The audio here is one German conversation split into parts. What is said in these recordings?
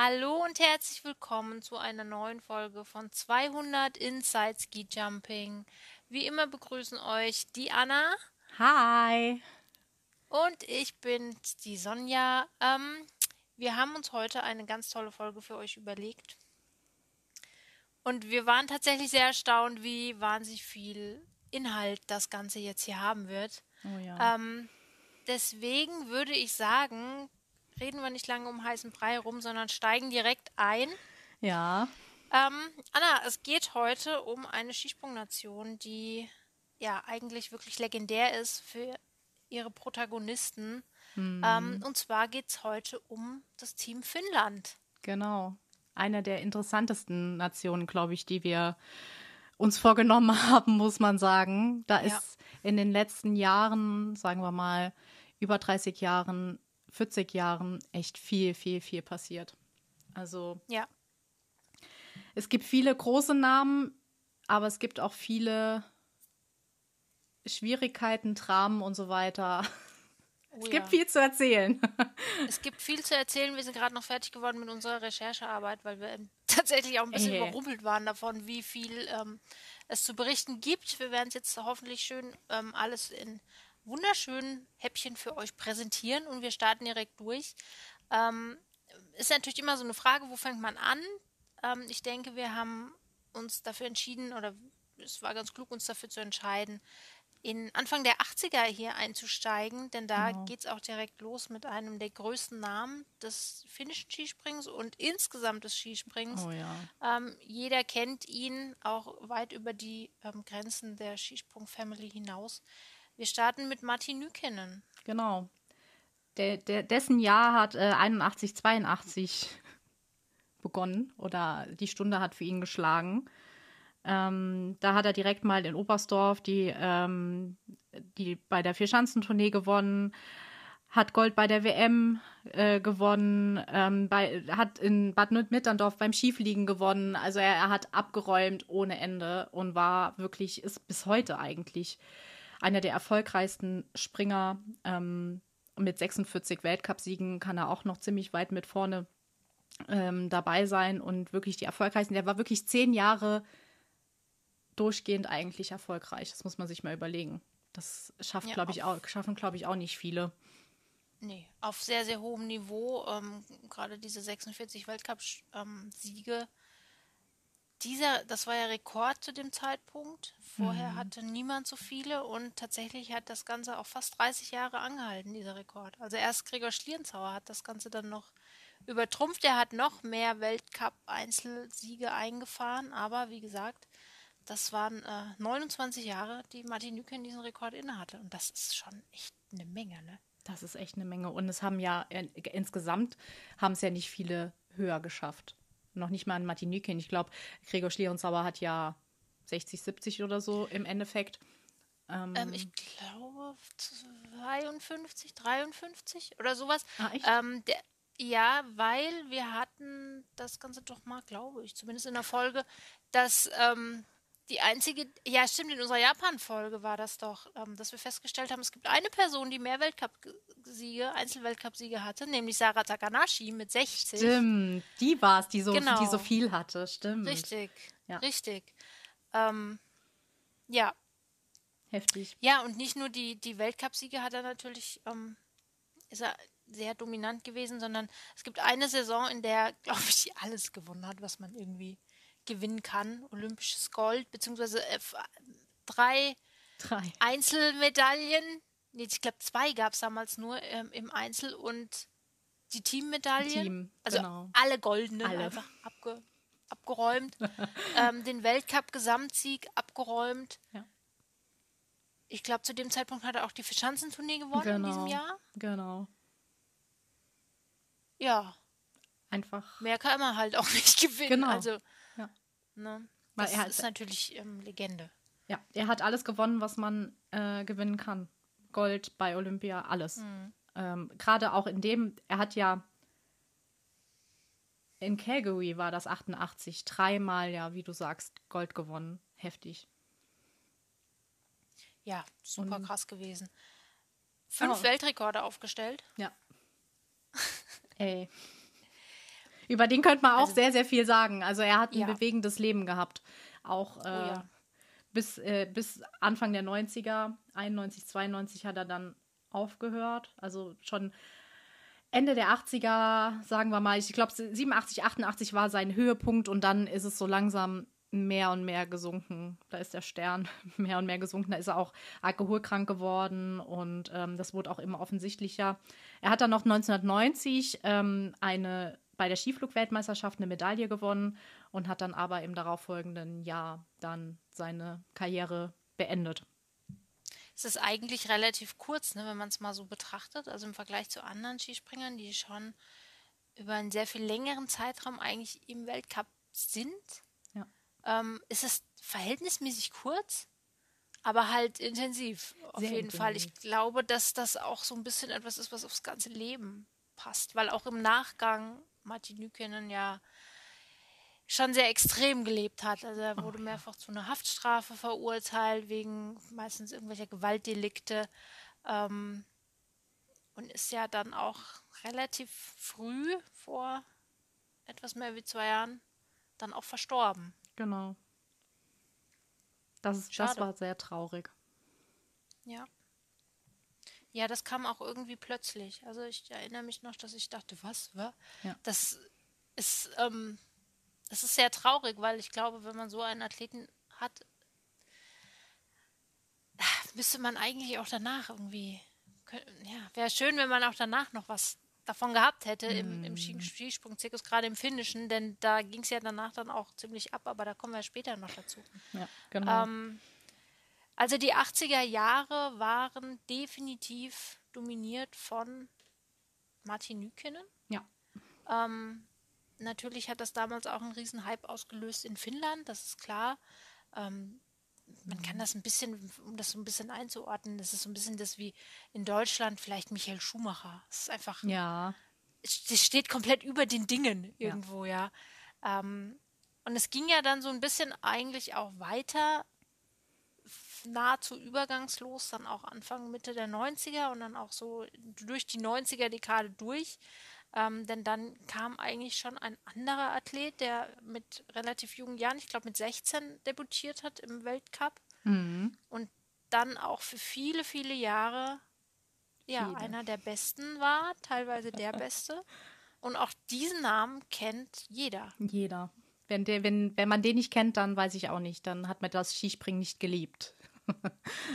Hallo und herzlich willkommen zu einer neuen Folge von 200 Inside Ski Jumping. Wie immer begrüßen euch die Anna. Hi. Und ich bin die Sonja. Ähm, wir haben uns heute eine ganz tolle Folge für euch überlegt. Und wir waren tatsächlich sehr erstaunt, wie wahnsinnig viel Inhalt das Ganze jetzt hier haben wird. Oh ja. Ähm, deswegen würde ich sagen, reden wir nicht lange um heißen Brei rum, sondern steigen direkt ein. Ja. Ähm, Anna, es geht heute um eine Skisprungnation, die ja eigentlich wirklich legendär ist für ihre Protagonisten. Hm. Ähm, und zwar geht es heute um das Team Finnland. Genau. Eine der interessantesten Nationen, glaube ich, die wir uns vorgenommen haben, muss man sagen. Da Ja. ist in den letzten Jahren, sagen wir mal, über 30 Jahren, 40 Jahren echt viel, viel, viel passiert. Also Ja, es gibt viele große Namen, aber es gibt auch viele Schwierigkeiten, Dramen und so weiter. oh Es ja. gibt viel zu erzählen. Es gibt viel zu erzählen. Wir sind gerade noch fertig geworden mit unserer Recherchearbeit, weil wir tatsächlich auch ein bisschen Ey. überrumpelt waren davon, wie viel ähm, es zu berichten gibt. Wir werden es jetzt hoffentlich schön ähm, alles in wunderschönen Häppchen für euch präsentieren und wir starten direkt durch. Ähm, ist natürlich immer so eine Frage, wo fängt man an? Ähm, ich denke, wir haben uns dafür entschieden, oder es war ganz klug, uns dafür zu entscheiden, in Anfang der 80er hier einzusteigen, denn da Genau. geht es auch direkt los mit einem der größten Namen des finnischen Skisprings und insgesamt des Skisprings. Oh ja. Ähm, jeder kennt ihn auch weit über die ähm, Grenzen der Skisprung-Family hinaus. Wir starten mit Martin Nykänen. Genau. Der, der, dessen Jahr hat äh, 81, 82 begonnen oder die Stunde hat für ihn geschlagen. Ähm, da hat er direkt mal in Oberstdorf die, ähm, die bei der Vierschanzentournee gewonnen, hat Gold bei der WM äh, gewonnen, ähm, bei, hat in Bad Mitterndorf beim Skifliegen gewonnen. Also er, er hat abgeräumt ohne Ende und war wirklich, ist bis heute eigentlich einer der erfolgreichsten Springer. Ähm, mit 46 Weltcupsiegen kann er auch noch ziemlich weit mit vorne ähm, dabei sein und wirklich die erfolgreichsten. Der war wirklich zehn Jahre durchgehend eigentlich erfolgreich. Das muss man sich mal überlegen. Das schafft, Ja, glaube ich, auch, schaffen, glaube ich, auch nicht viele. Nee, auf sehr, sehr hohem Niveau. Ähm, gerade diese 46 Weltcup-Siege. Dieser, das war ja Rekord zu dem Zeitpunkt. Vorher hatte niemand so viele und tatsächlich hat das Ganze auch fast 30 Jahre angehalten, dieser Rekord. Also erst Gregor Schlierenzauer hat das Ganze dann noch übertrumpft. Er hat noch mehr Weltcup-Einzelsiege eingefahren, aber wie gesagt, das waren äh, 29 Jahre, die Martin Nüken diesen Rekord innehatte. Und das ist schon echt eine Menge, ne? Das ist echt eine Menge. Und es haben ja äh, insgesamt haben es ja nicht viele höher geschafft. Noch nicht mal an Martin Nykin. Ich glaube, Gregor Schlierenzauer hat ja 60, 70 oder so im Endeffekt. Ähm, Ähm, ich glaube 52, 53 oder sowas. Ah, echt? Ähm, der, ja, weil wir hatten das Ganze doch mal, glaube ich, zumindest in der Folge, dass ähm, die einzige, ja stimmt, in unserer Japan-Folge war das doch, ähm, dass wir festgestellt haben, es gibt eine Person, die mehr Weltcup-Siege, Einzelweltcup-Siege hatte, nämlich Sarah Takanashi mit 60. Stimmt, die war es, die so, Genau. die so viel hatte. Stimmt. Richtig, Ja. richtig. Ähm, ja, Heftig. Ja, und nicht nur die, die Weltcupsiege hat er natürlich, ähm, ist er sehr dominant gewesen, sondern es gibt eine Saison, in der, glaube ich, alles gewonnen hat, was man irgendwie gewinnen kann. Olympisches Gold, beziehungsweise äh, drei Drei. Einzelmedaillen. Nee, ich glaube, zwei gab es damals nur ähm, im Einzel und die Teammedaillen. Team, also genau. alle goldenen Alle. einfach abge, abgeräumt. ähm, den Weltcup-Gesamtsieg abgeräumt. Ja. Ich glaube, zu dem Zeitpunkt hat er auch die Verschanzentournee gewonnen in diesem Genau. Jahr. Genau. Ja, Einfach. mehr kann man halt auch nicht gewinnen. Genau. Also. Ne, das er hat- ist natürlich ähm, Legende. Ja, er hat alles gewonnen, was man äh, gewinnen kann. Gold bei Olympia, alles. Mhm. Ähm, Gerade auch in dem, er hat ja in Calgary war das 88, dreimal ja, wie du sagst, Gold gewonnen. Heftig. Ja, super Und- krass gewesen. Fünf Oh. Weltrekorde aufgestellt. Ja. Ey. Über den könnte man auch also, sehr, sehr viel sagen. Also er hat ein ja. bewegendes Leben gehabt. Auch äh, oh, ja. bis, äh, bis Anfang der 90er, 91, 92 hat er dann aufgehört. Also schon Ende der 80er, sagen wir mal, ich glaube 87, 88 war sein Höhepunkt und dann ist es so langsam mehr und mehr gesunken. Da ist der Stern mehr und mehr gesunken. Da ist er auch alkoholkrank geworden und ähm, das wurde auch immer offensichtlicher. Er hat dann noch 1990 ähm, eine bei der Skiflugweltmeisterschaft eine Medaille gewonnen und hat dann aber im darauffolgenden Jahr dann seine Karriere beendet. Es ist eigentlich relativ kurz, ne, wenn man es mal so betrachtet. Also im Vergleich zu anderen Skispringern, die schon über einen sehr viel längeren Zeitraum eigentlich im Weltcup sind, ja. ähm, ist es verhältnismäßig kurz, aber halt intensiv. Auf sehr jeden intensiv. Fall. Ich glaube, dass das auch so ein bisschen etwas ist, was aufs ganze Leben passt, weil auch im Nachgang Martin Nykenen ja schon sehr extrem gelebt hat. Also er wurde oh, mehrfach zu einer Haftstrafe verurteilt, wegen meistens irgendwelcher Gewaltdelikte. Ähm, und ist ja dann auch relativ früh, vor etwas mehr wie zwei Jahren, dann auch verstorben. Genau. Das, ist, das war sehr traurig. Ja. Ja, das kam auch irgendwie plötzlich. Also ich erinnere mich noch, dass ich dachte, was, was? Ja. Das ist, ähm, das ist sehr traurig, weil ich glaube, wenn man so einen Athleten hat, müsste man eigentlich auch danach irgendwie, ja, wäre schön, wenn man auch danach noch was davon gehabt hätte im, im mhm. Skisprung-Zirkus, gerade im Finnischen, denn da ging es ja danach dann auch ziemlich ab, aber da kommen wir später noch dazu. Ja, genau. Ähm, also die 80er Jahre waren definitiv dominiert von Martin Nykinen. Ja. Ähm, natürlich hat das damals auch einen riesen Hype ausgelöst in Finnland, das ist klar. Ähm, man kann das ein bisschen, um das so ein bisschen einzuordnen, das ist so ein bisschen das wie in Deutschland vielleicht Michael Schumacher. Es ist einfach. Ja. Es steht komplett über den Dingen irgendwo, ja. ja. Ähm, und es ging ja dann so ein bisschen eigentlich auch weiter nahezu übergangslos, dann auch Anfang, Mitte der 90er und dann auch so durch die 90er-Dekade durch. Ähm, denn dann kam eigentlich schon ein anderer Athlet, der mit relativ jungen Jahren, ich glaube mit 16, debütiert hat im Weltcup. Mhm. Und dann auch für viele, viele Jahre ja, viele. einer der Besten war, teilweise der Beste. Und auch diesen Namen kennt jeder. Jeder. Wenn, der, wenn, wenn man den nicht kennt, dann weiß ich auch nicht. Dann hat man das Skispringen nicht geliebt.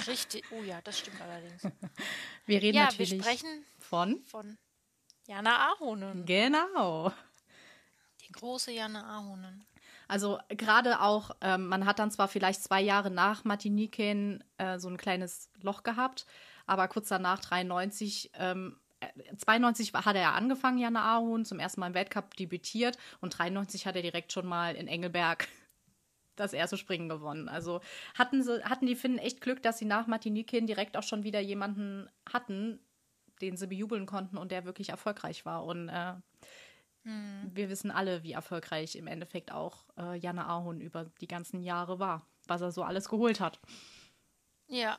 Richtig, oh ja, das stimmt allerdings. Wir reden ja, natürlich wir sprechen von, von Jana Ahonen. Genau. Die große Jana Ahonen. Also gerade auch, ähm, man hat dann zwar vielleicht zwei Jahre nach Martiniken äh, so ein kleines Loch gehabt, aber kurz danach, 93, ähm, 92 hat er ja angefangen, Jana Ahon, zum ersten Mal im Weltcup debütiert und 93 hat er direkt schon mal in Engelberg das erste Springen gewonnen. Also hatten, sie, hatten die Finnen echt Glück, dass sie nach Martinikin direkt auch schon wieder jemanden hatten, den sie bejubeln konnten und der wirklich erfolgreich war. Und äh, hm. wir wissen alle, wie erfolgreich im Endeffekt auch äh, Janne Ahorn über die ganzen Jahre war, was er so alles geholt hat. Ja,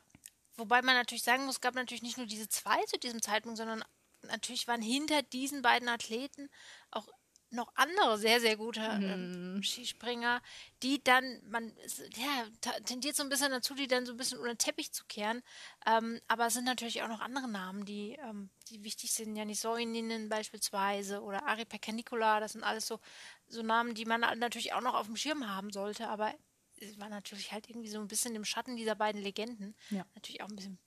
wobei man natürlich sagen muss, es gab natürlich nicht nur diese zwei zu diesem Zeitpunkt, sondern natürlich waren hinter diesen beiden Athleten auch noch andere sehr, sehr gute ähm, Skispringer, die dann, man ja, tendiert so ein bisschen dazu, die dann so ein bisschen unter den Teppich zu kehren. Ähm, aber es sind natürlich auch noch andere Namen, die, ähm, die wichtig sind. Janis Soininen beispielsweise oder Ari Pekka das sind alles so, so Namen, die man natürlich auch noch auf dem Schirm haben sollte. Aber es war natürlich halt irgendwie so ein bisschen im Schatten dieser beiden Legenden. Ja. Natürlich auch ein bisschen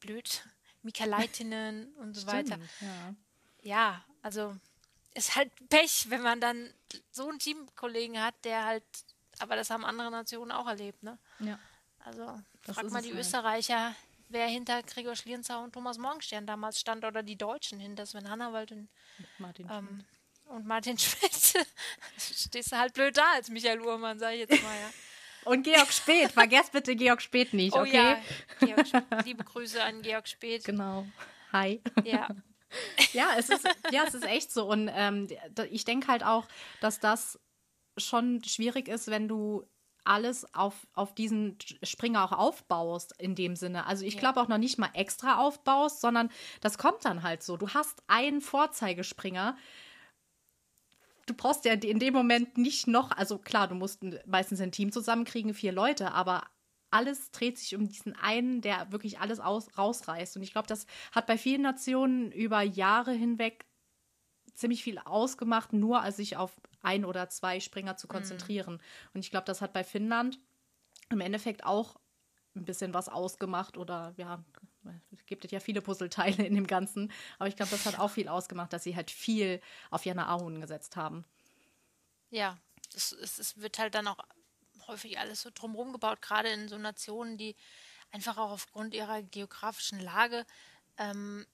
blöd. Mika Leitinen und so Stimmt, weiter. Ja. ja, also ist halt Pech, wenn man dann so einen Teamkollegen hat, der halt, aber das haben andere Nationen auch erlebt, ne? Ja. Also frag mal die halt. Österreicher, wer hinter Gregor Schlierenzau und Thomas Morgenstern damals stand oder die Deutschen hinter Sven Hannawald und Martin ähm, und Martin Schmidt. Stehst du halt blöd da als Michael Uhrmann, sag ich jetzt mal, ja. Und Georg Speth, vergesst bitte Georg Speth nicht, oh, okay? Ja. Georg, liebe Grüße an Georg Speth. Genau. Hi. Ja. Ja, es ist, ja, es ist echt so. Und ähm, ich denke halt auch, dass das schon schwierig ist, wenn du alles auf, auf diesen Springer auch aufbaust, in dem Sinne. Also ich glaube auch noch nicht mal extra aufbaust, sondern das kommt dann halt so. Du hast einen Vorzeigespringer, du brauchst ja in dem Moment nicht noch, also klar, du musst meistens ein Team zusammenkriegen, vier Leute, aber alles dreht sich um diesen einen, der wirklich alles aus, rausreißt. Und ich glaube, das hat bei vielen Nationen über Jahre hinweg ziemlich viel ausgemacht, nur sich auf ein oder zwei Springer zu mhm. konzentrieren. Mhm. Und ich glaube, das hat bei Finnland im Endeffekt auch ein bisschen was ausgemacht oder ja, es gibt ja viele Puzzleteile in dem Ganzen, aber ich glaube, das hat auch viel ausgemacht, dass sie halt viel auf Jana Ahun gesetzt haben. Ja, es, es, es wird halt dann auch häufig alles so drumherum gebaut, gerade in so Nationen, die einfach auch aufgrund ihrer geografischen Lage, ähm,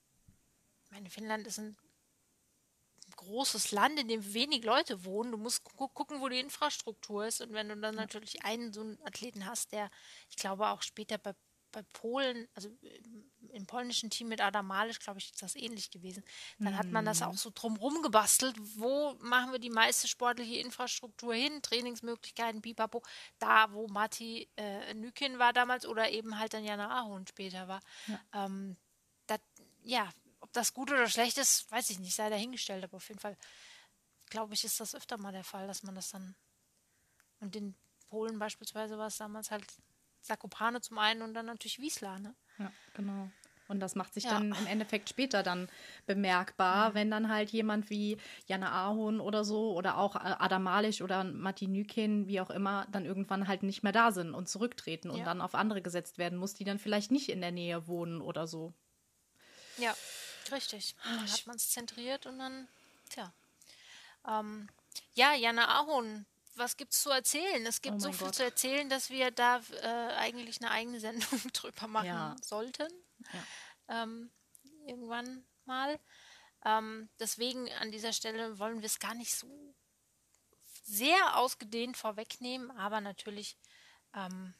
ich meine, Finnland ist ein großes Land, in dem wenig Leute wohnen. Du musst gu gucken, wo die Infrastruktur ist. Und wenn du dann natürlich einen so einen Athleten hast, der, ich glaube, auch später bei, bei Polen, also im polnischen Team mit Adam Malisch, glaube ich, ist das ähnlich gewesen. Dann mhm. hat man das auch so drumrum gebastelt. Wo machen wir die meiste sportliche Infrastruktur hin? Trainingsmöglichkeiten, pipapo. Da, wo Matti äh, Nükin war damals oder eben halt dann Jana Ahon später war. Ja. Ähm, dat, ja, ob das gut oder schlecht ist, weiß ich nicht, sei dahingestellt, aber auf jeden Fall, glaube ich, ist das öfter mal der Fall, dass man das dann. Und in Polen beispielsweise war es damals halt Zakopane zum einen und dann natürlich Wiesla, ne? Ja, genau. Und das macht sich ja. dann im Endeffekt später dann bemerkbar, mhm. wenn dann halt jemand wie Jana Ahon oder so oder auch Adam Malisch oder Matti Nükin, wie auch immer, dann irgendwann halt nicht mehr da sind und zurücktreten ja. und dann auf andere gesetzt werden muss, die dann vielleicht nicht in der Nähe wohnen oder so. Ja, Richtig. Dann hat man es zentriert und dann, tja. Ähm, ja, Jana Ahon, was gibt's zu erzählen? Es gibt oh so viel Gott. zu erzählen, dass wir da äh, eigentlich eine eigene Sendung drüber machen ja. sollten. Ja. Ähm, irgendwann mal. Ähm, deswegen an dieser Stelle wollen wir es gar nicht so sehr ausgedehnt vorwegnehmen, aber natürlich ähm,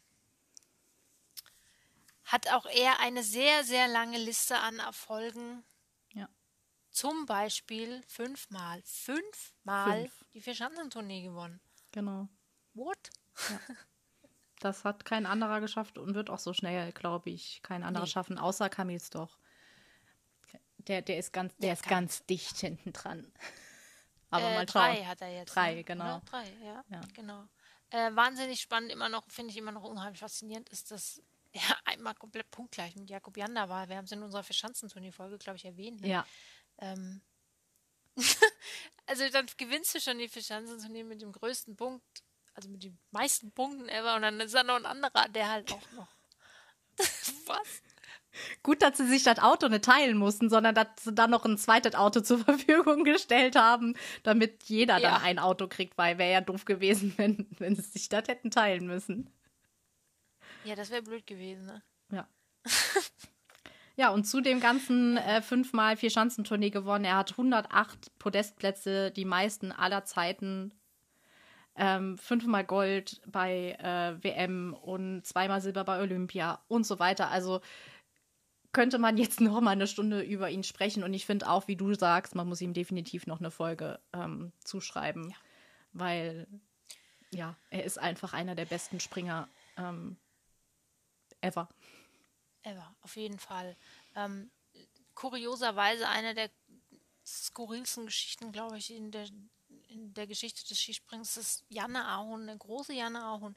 hat auch er eine sehr, sehr lange Liste an Erfolgen zum Beispiel fünfmal, fünfmal Fünf. die Vierschanzentournee gewonnen. Genau. What? Ja. Das hat kein anderer geschafft und wird auch so schnell, glaube ich, kein anderer nee. schaffen, außer Kamils doch. Der, der ist ganz, der, der ist ganz dicht hinten dran. Aber äh, mal schauen. Drei hat er jetzt. Drei, ne? genau. Oder? Drei, ja, ja. genau. Äh, wahnsinnig spannend, immer noch, finde ich immer noch unheimlich faszinierend, ist, dass er einmal komplett punktgleich mit Jakob Janda war. Wir haben es in unserer Vierschanzentournee-Folge, glaube ich, erwähnt. Ne? Ja. Ähm, also dann gewinnst du schon die Fischanzunternehmen mit dem größten Punkt, also mit den meisten Punkten ever und dann ist da noch ein anderer, der halt auch noch. Was? Gut, dass sie sich das Auto nicht teilen mussten, sondern dass sie dann noch ein zweites Auto zur Verfügung gestellt haben, damit jeder ja. dann ein Auto kriegt, weil wäre ja doof gewesen, wenn, wenn sie sich das hätten teilen müssen. Ja, das wäre blöd gewesen, ne? Ja. Ja, und zu dem ganzen äh, fünfmal Vier-Schanzentournee gewonnen. Er hat 108 Podestplätze, die meisten aller Zeiten. Ähm, fünfmal Gold bei äh, WM und zweimal Silber bei Olympia und so weiter. Also könnte man jetzt noch mal eine Stunde über ihn sprechen. Und ich finde auch, wie du sagst, man muss ihm definitiv noch eine Folge ähm, zuschreiben, ja. weil ja, er ist einfach einer der besten Springer ähm, ever ever, auf jeden Fall. Ähm, kurioserweise eine der skurrilsten Geschichten, glaube ich, in der, in der Geschichte des Skisprings ist Janne Ahon, eine große Janne Ahon,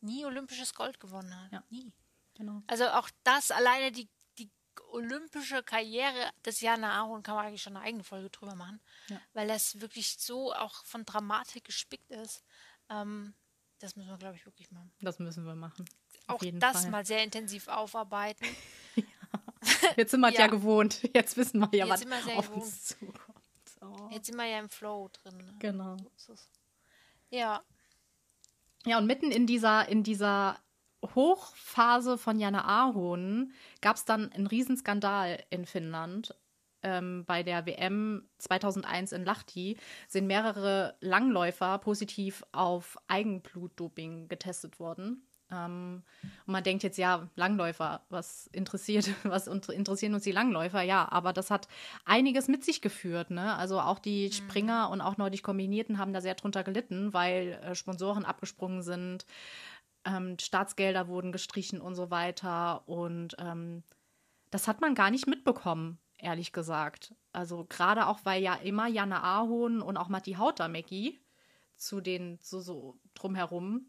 nie olympisches Gold gewonnen hat. Ja. Nie. Genau. Also auch das, alleine die, die olympische Karriere des Janne Ahon kann man eigentlich schon eine eigene Folge drüber machen, ja. weil das wirklich so auch von Dramatik gespickt ist. Ähm, das müssen wir, glaube ich, wirklich machen. Das müssen wir machen auch das Fall. mal sehr intensiv aufarbeiten. ja. Jetzt sind wir ja. ja gewohnt. Jetzt wissen wir ja, Jetzt was auf gewohnt. uns zukommt. Oh. Jetzt sind wir ja im Flow drin. Ne? Genau. Ja. Ja, und mitten in dieser, in dieser Hochphase von Jana Ahon gab es dann einen Riesenskandal in Finnland. Ähm, bei der WM 2001 in Lahti sind mehrere Langläufer positiv auf Eigenblutdoping getestet worden. Ähm, und man denkt jetzt, ja, Langläufer, was interessiert, was interessieren uns die Langläufer? Ja, aber das hat einiges mit sich geführt. Ne? Also auch die mhm. Springer und auch Nordisch Kombinierten haben da sehr drunter gelitten, weil äh, Sponsoren abgesprungen sind, ähm, Staatsgelder wurden gestrichen und so weiter. Und ähm, das hat man gar nicht mitbekommen ehrlich gesagt. Also gerade auch, weil ja immer Janne Ahon und auch Matti Hautamäki zu den so, so drumherum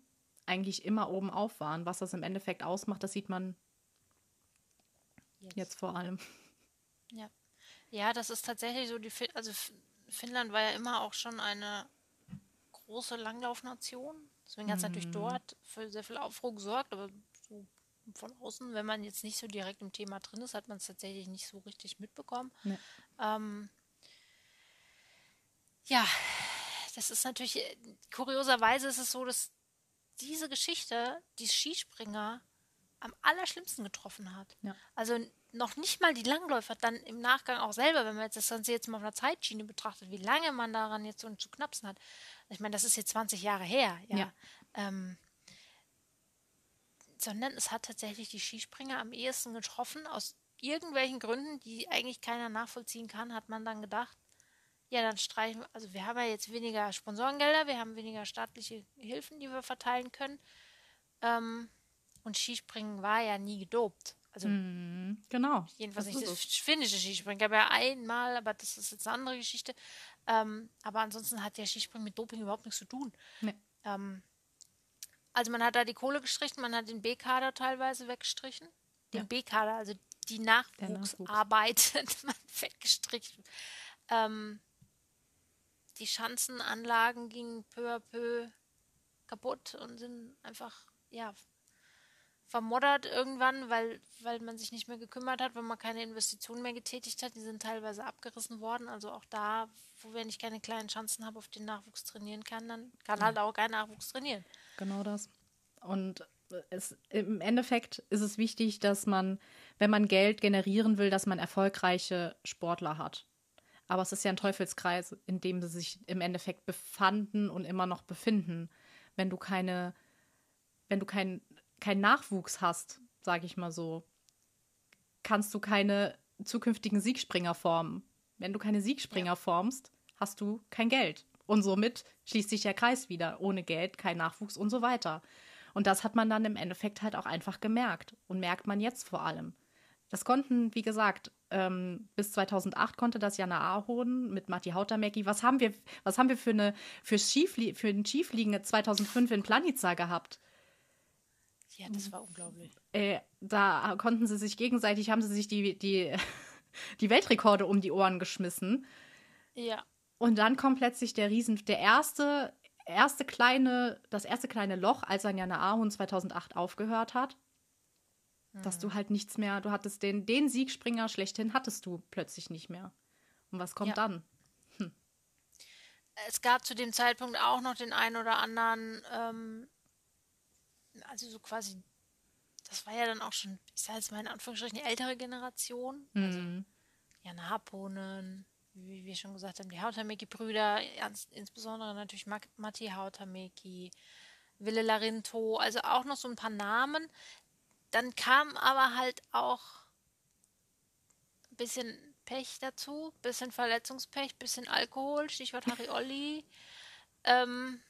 eigentlich immer oben auf waren. Was das im Endeffekt ausmacht, das sieht man jetzt, jetzt vor allem. Ja. Ja, das ist tatsächlich so, die also Finnland war ja immer auch schon eine große Langlaufnation. Deswegen hat es mhm. natürlich dort für sehr viel Aufruhr gesorgt, aber so von außen, wenn man jetzt nicht so direkt im Thema drin ist, hat man es tatsächlich nicht so richtig mitbekommen. Nee. Ähm, ja, das ist natürlich, kurioserweise ist es so, dass diese Geschichte die Skispringer am allerschlimmsten getroffen hat. Ja. Also noch nicht mal die Langläufer dann im Nachgang auch selber, wenn man jetzt das Ganze jetzt mal auf einer Zeitschiene betrachtet, wie lange man daran jetzt so zu knapsen hat. Ich meine, das ist jetzt 20 Jahre her, ja. ja. Ähm, sondern es hat tatsächlich die Skispringer am ehesten getroffen. Aus irgendwelchen Gründen, die eigentlich keiner nachvollziehen kann, hat man dann gedacht, ja, dann streichen wir, also wir haben ja jetzt weniger Sponsorengelder, wir haben weniger staatliche Hilfen, die wir verteilen können. Ähm, und Skispringen war ja nie gedopt. Also mm, genau. Jedenfalls das nicht das finnische Skispringen. Gab ja einmal, aber das ist jetzt eine andere Geschichte. Ähm, aber ansonsten hat der Skispringen mit Doping überhaupt nichts zu tun. Nee. Ähm, also man hat da die Kohle gestrichen, man hat den B-Kader teilweise weggestrichen. Den ja. B-Kader, also die Nachwuchsarbeit, Nachwuchs. man weggestrichen. Ähm, die Schanzenanlagen gingen peu à peu kaputt und sind einfach, ja, vermoddert irgendwann, weil, weil man sich nicht mehr gekümmert hat, weil man keine Investitionen mehr getätigt hat. Die sind teilweise abgerissen worden. Also auch da, wo wenn ich keine kleinen Chancen habe, auf den Nachwuchs trainieren kann, dann kann halt auch kein Nachwuchs trainieren. Genau das. Und es, im Endeffekt ist es wichtig, dass man, wenn man Geld generieren will, dass man erfolgreiche Sportler hat. Aber es ist ja ein Teufelskreis, in dem sie sich im Endeffekt befanden und immer noch befinden. Wenn du keine, wenn du keinen kein Nachwuchs hast, sage ich mal so, kannst du keine zukünftigen Siegspringer formen. Wenn du keine Siegspringer ja. formst, hast du kein Geld. Und somit schließt sich der Kreis wieder. Ohne Geld, kein Nachwuchs und so weiter. Und das hat man dann im Endeffekt halt auch einfach gemerkt. Und merkt man jetzt vor allem. Das konnten, wie gesagt, ähm, bis 2008 konnte das Jana Ahon mit Matti Hautamäki. Was haben wir, was haben wir für, eine, für, Schiefli für ein Schiefliegen 2005 in Planica gehabt? Ja, das war unglaublich. Äh, da konnten sie sich gegenseitig, haben sie sich die, die, die Weltrekorde um die Ohren geschmissen. Ja. Und dann kommt plötzlich der Riesen, der erste, erste kleine, das erste kleine Loch, als dann Jana Ahon 2008 aufgehört hat. Mhm. Dass du halt nichts mehr, du hattest den, den Siegspringer schlechthin, hattest du plötzlich nicht mehr. Und was kommt ja. dann? Hm. Es gab zu dem Zeitpunkt auch noch den einen oder anderen ähm, also so quasi, das war ja dann auch schon, ich sage jetzt mal in Anführungsstrichen, die ältere Generation. Also mhm. Jan Harponen, wie wir schon gesagt haben, die Hautameki-Brüder, insbesondere natürlich Matti Hautameki, Wille Larinto, also auch noch so ein paar Namen. Dann kam aber halt auch ein bisschen Pech dazu, bisschen Verletzungspech, bisschen Alkohol, Stichwort Harry Olli. ähm,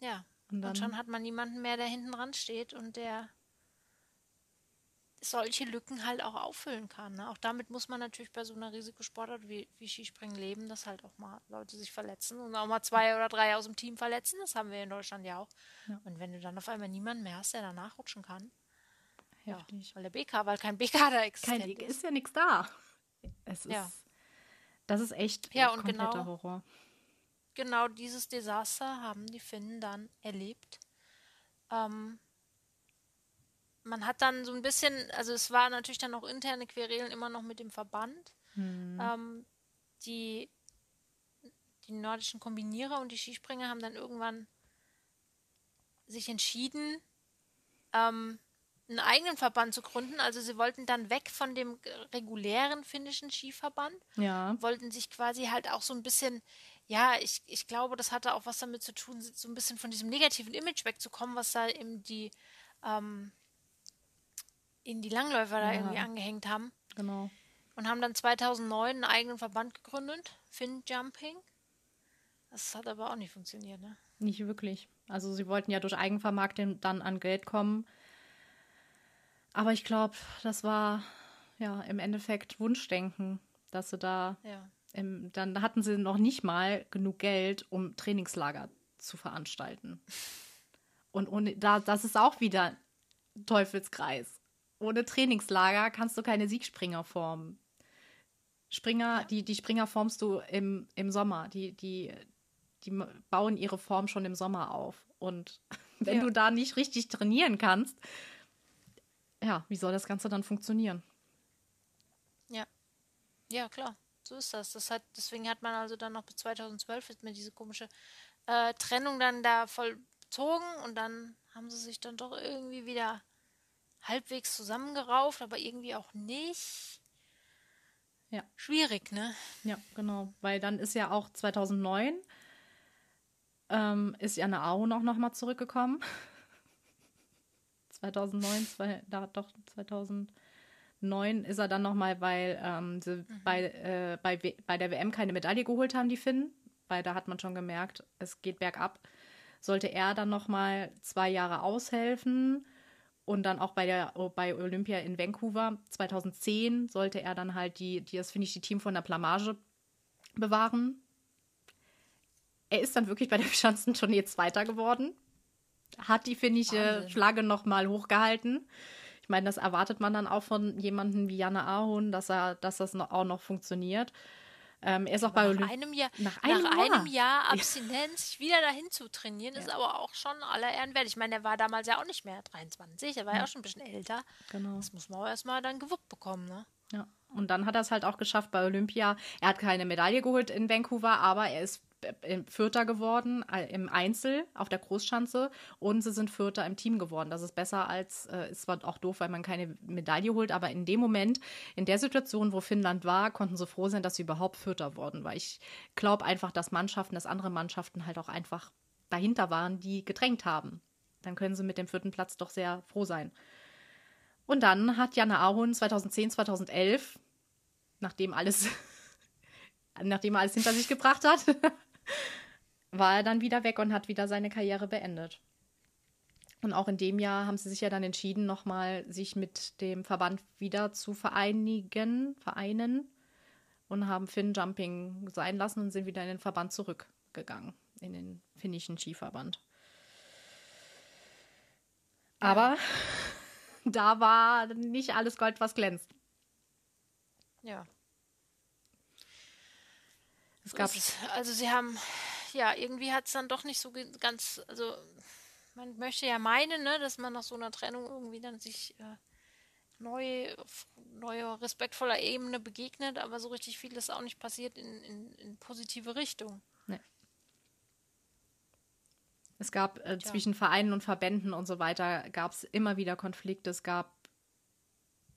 ja, und, und, schon hat man niemanden mehr, der hinten dran steht und der solche Lücken halt auch auffüllen kann. Ne? Auch damit muss man natürlich bei so einer Risikosportart wie, wie Skispringen leben, dass halt auch mal Leute sich verletzen und auch mal zwei oder drei aus dem Team verletzen. Das haben wir in Deutschland ja auch. Ja. Und wenn du dann auf einmal niemanden mehr hast, der danach rutschen kann. Heftig. Ja, weil der BK, weil kein BK da existiert. Kein, ist. ist ja nichts da. Es ist, ja. Das ist echt ja, und kompletter genau, Horror genau dieses Desaster haben die Finnen dann erlebt. Ähm, man hat dann so ein bisschen, also es war natürlich dann auch interne Querelen immer noch mit dem Verband. Mhm. Ähm, die, die nordischen Kombinierer und die Skispringer haben dann irgendwann sich entschieden, ähm, einen eigenen Verband zu gründen. Also sie wollten dann weg von dem regulären finnischen Skiverband, ja. wollten sich quasi halt auch so ein bisschen ja, ich, ich glaube, das hatte auch was damit zu tun, so ein bisschen von diesem negativen Image wegzukommen, was da eben die ähm, in die Langläufer ja, da irgendwie angehängt haben. Genau. Und haben dann 2009 einen eigenen Verband gegründet, Fin Jumping. Das hat aber auch nicht funktioniert, ne? Nicht wirklich. Also sie wollten ja durch Eigenvermarktung dann an Geld kommen. Aber ich glaube, das war ja, im Endeffekt Wunschdenken, dass sie da, Ja. im, dann hatten sie noch nicht mal genug Geld, um Trainingslager zu veranstalten. Und ohne, da, das ist auch wieder Teufelskreis. Ohne Trainingslager kannst du keine Siegspringer formen. Springer, die, die Springer formst du im, im Sommer. Die, die, die bauen ihre Form schon im Sommer auf. Und wenn Ja. du da nicht richtig trainieren kannst, ja, wie soll das Ganze dann funktionieren? Ja. Ja, klar. So ist das. das hat, deswegen hat man also dann noch bis 2012 ist mir diese komische äh, Trennung dann da vollzogen und dann haben sie sich dann doch irgendwie wieder halbwegs zusammengerauft, aber irgendwie auch nicht. Ja. Schwierig, ne? Ja, genau. Weil dann ist ja auch 2009 ähm, ist Janne Aho noch, noch mal zurückgekommen. 2009, zwei, da, doch 2009 ist er dann noch mal, weil ähm, sie bei, äh, bei, bei der WM keine Medaille geholt haben, die Finnen. Weil da hat man schon gemerkt, es geht bergab. Sollte er dann noch mal zwei Jahre aushelfen und dann auch bei der bei Olympia in Vancouver 2010 sollte er dann halt die, die das finde ich die Team von der Blamage bewahren. Er ist dann wirklich bei der Schanzentournee Zweiter geworden. Hat die finnische. Flagge noch mal hochgehalten. Ich meine, das erwartet man dann auch von jemandem wie Janne Ahon, dass er, dass das auch noch funktioniert. Ähm, er ist auch bei Nach Olymp einem Jahr, Nach nach einem einem, Jahr. Jahr Abstinenz sich wieder dahin zu trainieren, ist aber auch schon aller Ehren wert. Ich meine, der war damals ja auch nicht mehr 23, der war ja, auch schon ein bisschen älter. Genau. Das muss man auch erstmal dann gewuppt bekommen, ne? Ja, und dann hat er es halt auch geschafft bei Olympia. Er hat keine Medaille geholt in Vancouver, aber er ist Vierter geworden äh, im Einzel auf der Großschanze und sie sind Vierter im Team geworden. Das ist besser als, äh, ist zwar auch doof, weil man keine Medaille holt, aber in dem Moment, in der Situation, wo Finnland war, konnten sie froh sein, dass sie überhaupt Vierter wurden, weil ich glaube einfach, dass Mannschaften, dass andere Mannschaften halt auch einfach dahinter waren, die gedrängt haben. Dann können sie mit dem vierten Platz doch sehr froh sein. Und dann hat Janne Ahon 2010, 2011, nachdem alles, nachdem er alles hinter sich gebracht hat, war er dann wieder weg und hat wieder seine Karriere beendet. Und auch in dem Jahr haben sie sich ja dann entschieden, nochmal sich mit dem Verband wieder zu vereinigen, vereinen und haben Finn Jumping sein lassen und sind wieder in den Verband zurückgegangen, in den finnischen Skiverband. Aber da war nicht alles Gold, was glänzt. Ja. Es gab es. Also sie haben, ja, irgendwie hat es dann doch nicht so ganz, also man möchte ja meinen, ne, dass man nach so einer Trennung irgendwie dann sich äh, neu, auf neuer, respektvoller Ebene begegnet, aber so richtig viel ist auch nicht passiert in, in, in positive Richtung. Es gab äh, zwischen Vereinen und Verbänden und so weiter, gab es immer wieder Konflikte, es gab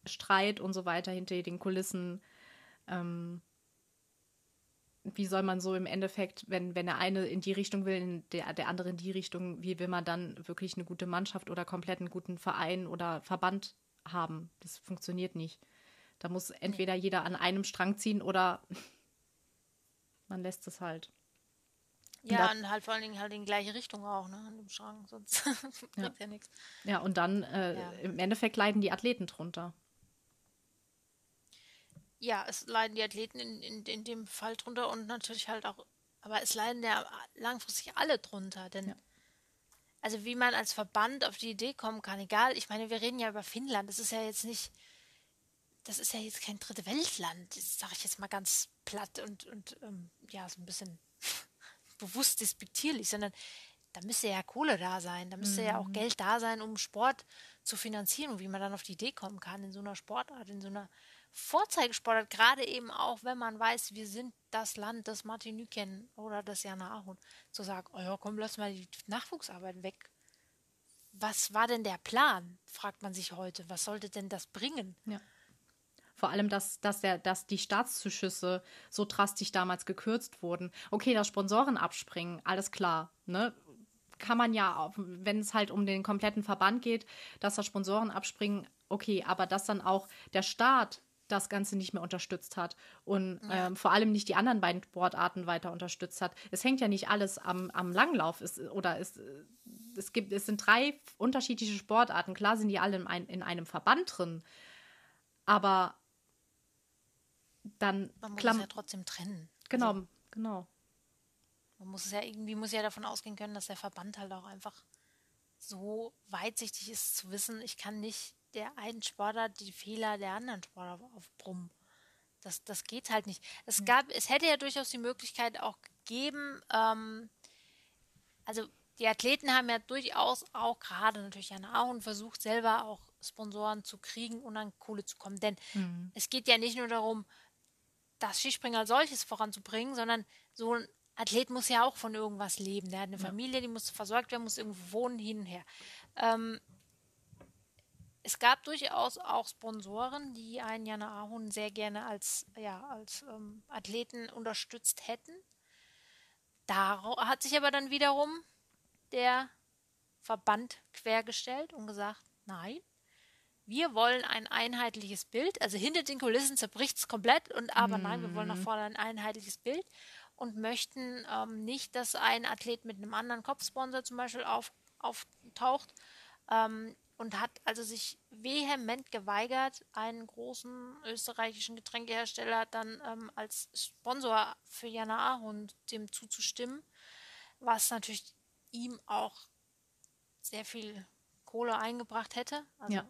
Streit und so weiter hinter den Kulissen. Ähm, wie soll man so im Endeffekt, wenn, wenn der eine in die Richtung will, in der, der andere in die Richtung, wie will man dann wirklich eine gute Mannschaft oder komplett einen guten Verein oder Verband haben? Das funktioniert nicht. Da muss entweder jeder an einem Strang ziehen oder man lässt es halt. Ja, und halt vor allen Dingen halt in die gleiche Richtung auch, ne, an dem Schrank, sonst bringt ja nichts. Ja, und dann äh, Ja. im Endeffekt leiden die Athleten drunter. Ja, es leiden die Athleten in, in, in dem Fall drunter und natürlich halt auch, aber es leiden ja langfristig alle drunter, denn Ja. also wie man als Verband auf die Idee kommen kann, egal, ich meine, wir reden ja über Finnland, das ist ja jetzt nicht, das ist ja jetzt kein dritte Weltland, das sage ich jetzt mal ganz platt und, und ähm, ja, so ein bisschen bewusst despektierlich, sondern da müsste ja Kohle da sein, da müsste ja auch Geld da sein, um Sport zu finanzieren und wie man dann auf die Idee kommen kann in so einer Sportart, in so einer Vorzeigesportart, gerade eben auch, wenn man weiß, wir sind das Land des Martin Nüken oder des Jana Ahun, zu sagen, oh ja, komm, lass mal die Nachwuchsarbeit weg. Was war denn der Plan, fragt man sich heute. Was sollte denn das bringen? Ja. Vor allem, dass, dass, der, dass die Staatszuschüsse so drastisch damals gekürzt wurden. Okay, das Sponsoren abspringen, alles klar. Ne? Kann man ja, wenn es halt um den kompletten Verband geht, dass da Sponsoren abspringen, okay, aber dass dann auch der Staat das Ganze nicht mehr unterstützt hat und ähm, vor allem nicht die anderen beiden Sportarten weiter unterstützt hat. Es hängt ja nicht alles am, am Langlauf es, oder es, es gibt, es sind drei unterschiedliche Sportarten. Klar sind die alle in, ein, in einem Verband drin, aber dann Man muss es ja trotzdem trennen. genau, Also, genau. man muss es ja irgendwie muss ja davon ausgehen können, dass der Verband halt auch einfach so weitsichtig ist zu wissen, ich kann nicht der einen Sportler die Fehler der anderen Sportler aufbrummen. Das, das geht halt nicht. Es gab, es hätte ja durchaus die Möglichkeit auch gegeben, ähm, also die Athleten haben ja durchaus auch gerade natürlich Jan Ahon versucht, selber auch Sponsoren zu kriegen und an Kohle zu kommen. Denn es geht ja nicht nur darum, das Skispringen als solches voranzubringen, sondern so ein Athlet muss ja auch von irgendwas leben. Der hat eine Familie, die muss versorgt werden, muss irgendwo wohnen, hin und her. Ähm, es gab durchaus auch Sponsoren, die einen Jana Ahun sehr gerne als, ja, als ähm, Athleten unterstützt hätten. Da hat sich aber dann wiederum der Verband quergestellt und gesagt, nein, wir wollen ein einheitliches Bild. Also hinter den Kulissen zerbricht es komplett und aber nein, wir wollen nach vorne ein einheitliches Bild und möchten ähm, nicht, dass ein Athlet mit einem anderen Kopfsponsor zum Beispiel auf, auftaucht ähm, und hat also sich vehement geweigert, einen großen österreichischen Getränkehersteller dann ähm, als Sponsor für Jana Ahund dem zuzustimmen, was natürlich ihm auch sehr viel Kohle eingebracht hätte. Also Ja.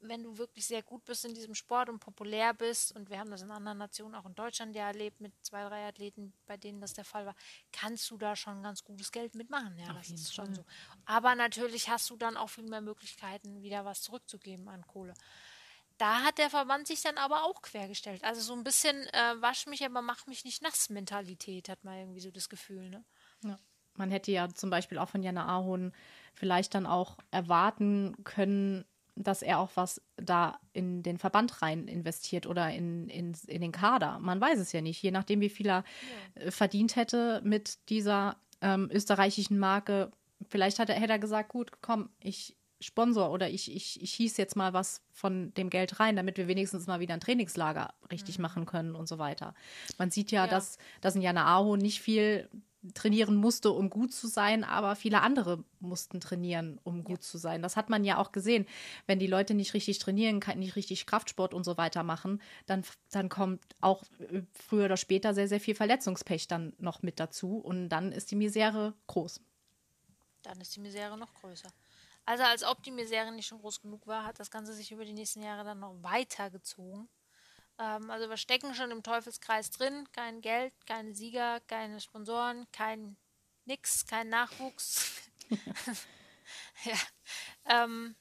Wenn du wirklich sehr gut bist in diesem Sport und populär bist, und wir haben das in anderen Nationen, auch in Deutschland ja erlebt, mit zwei, drei Athleten, bei denen das der Fall war, kannst du da schon ganz gutes Geld mitmachen. Ja, Auf das ist schon Fall. so. Aber natürlich hast du dann auch viel mehr Möglichkeiten, wieder was zurückzugeben an Kohle. Da hat der Verband sich dann aber auch quergestellt. Also so ein bisschen äh, wasch mich, aber mach mich nicht nass Mentalität, hat man irgendwie so das Gefühl, ne? Ja. Man hätte ja zum Beispiel auch von Jana Ahon vielleicht dann auch erwarten können, dass er auch was da in den Verband rein investiert oder in, in, in den Kader. Man weiß es ja nicht, je nachdem, wie viel er äh, verdient hätte mit dieser ähm, österreichischen Marke. Vielleicht hat er, hätte er gesagt, gut, komm, ich sponsor oder ich, ich, ich hieß jetzt mal was von dem Geld rein, damit wir wenigstens mal wieder ein Trainingslager richtig machen können und so weiter. Man sieht ja, Ja. dass, dass ein Jana Aho nicht viel trainieren musste, um gut zu sein, aber viele andere mussten trainieren, um gut zu sein. Das hat man ja auch gesehen. Wenn die Leute nicht richtig trainieren, nicht richtig Kraftsport und so weiter machen, dann, dann kommt auch äh, früher oder später sehr, sehr viel Verletzungspech dann noch mit dazu und dann ist die Misere groß. dann ist die Misere noch größer. Also als ob die Misere nicht schon groß genug war, hat das Ganze sich über die nächsten Jahre dann noch weitergezogen. Ähm, also wir stecken schon im Teufelskreis drin. Kein Geld, keine Sieger, keine Sponsoren, kein nix, kein Nachwuchs. ja. Ähm,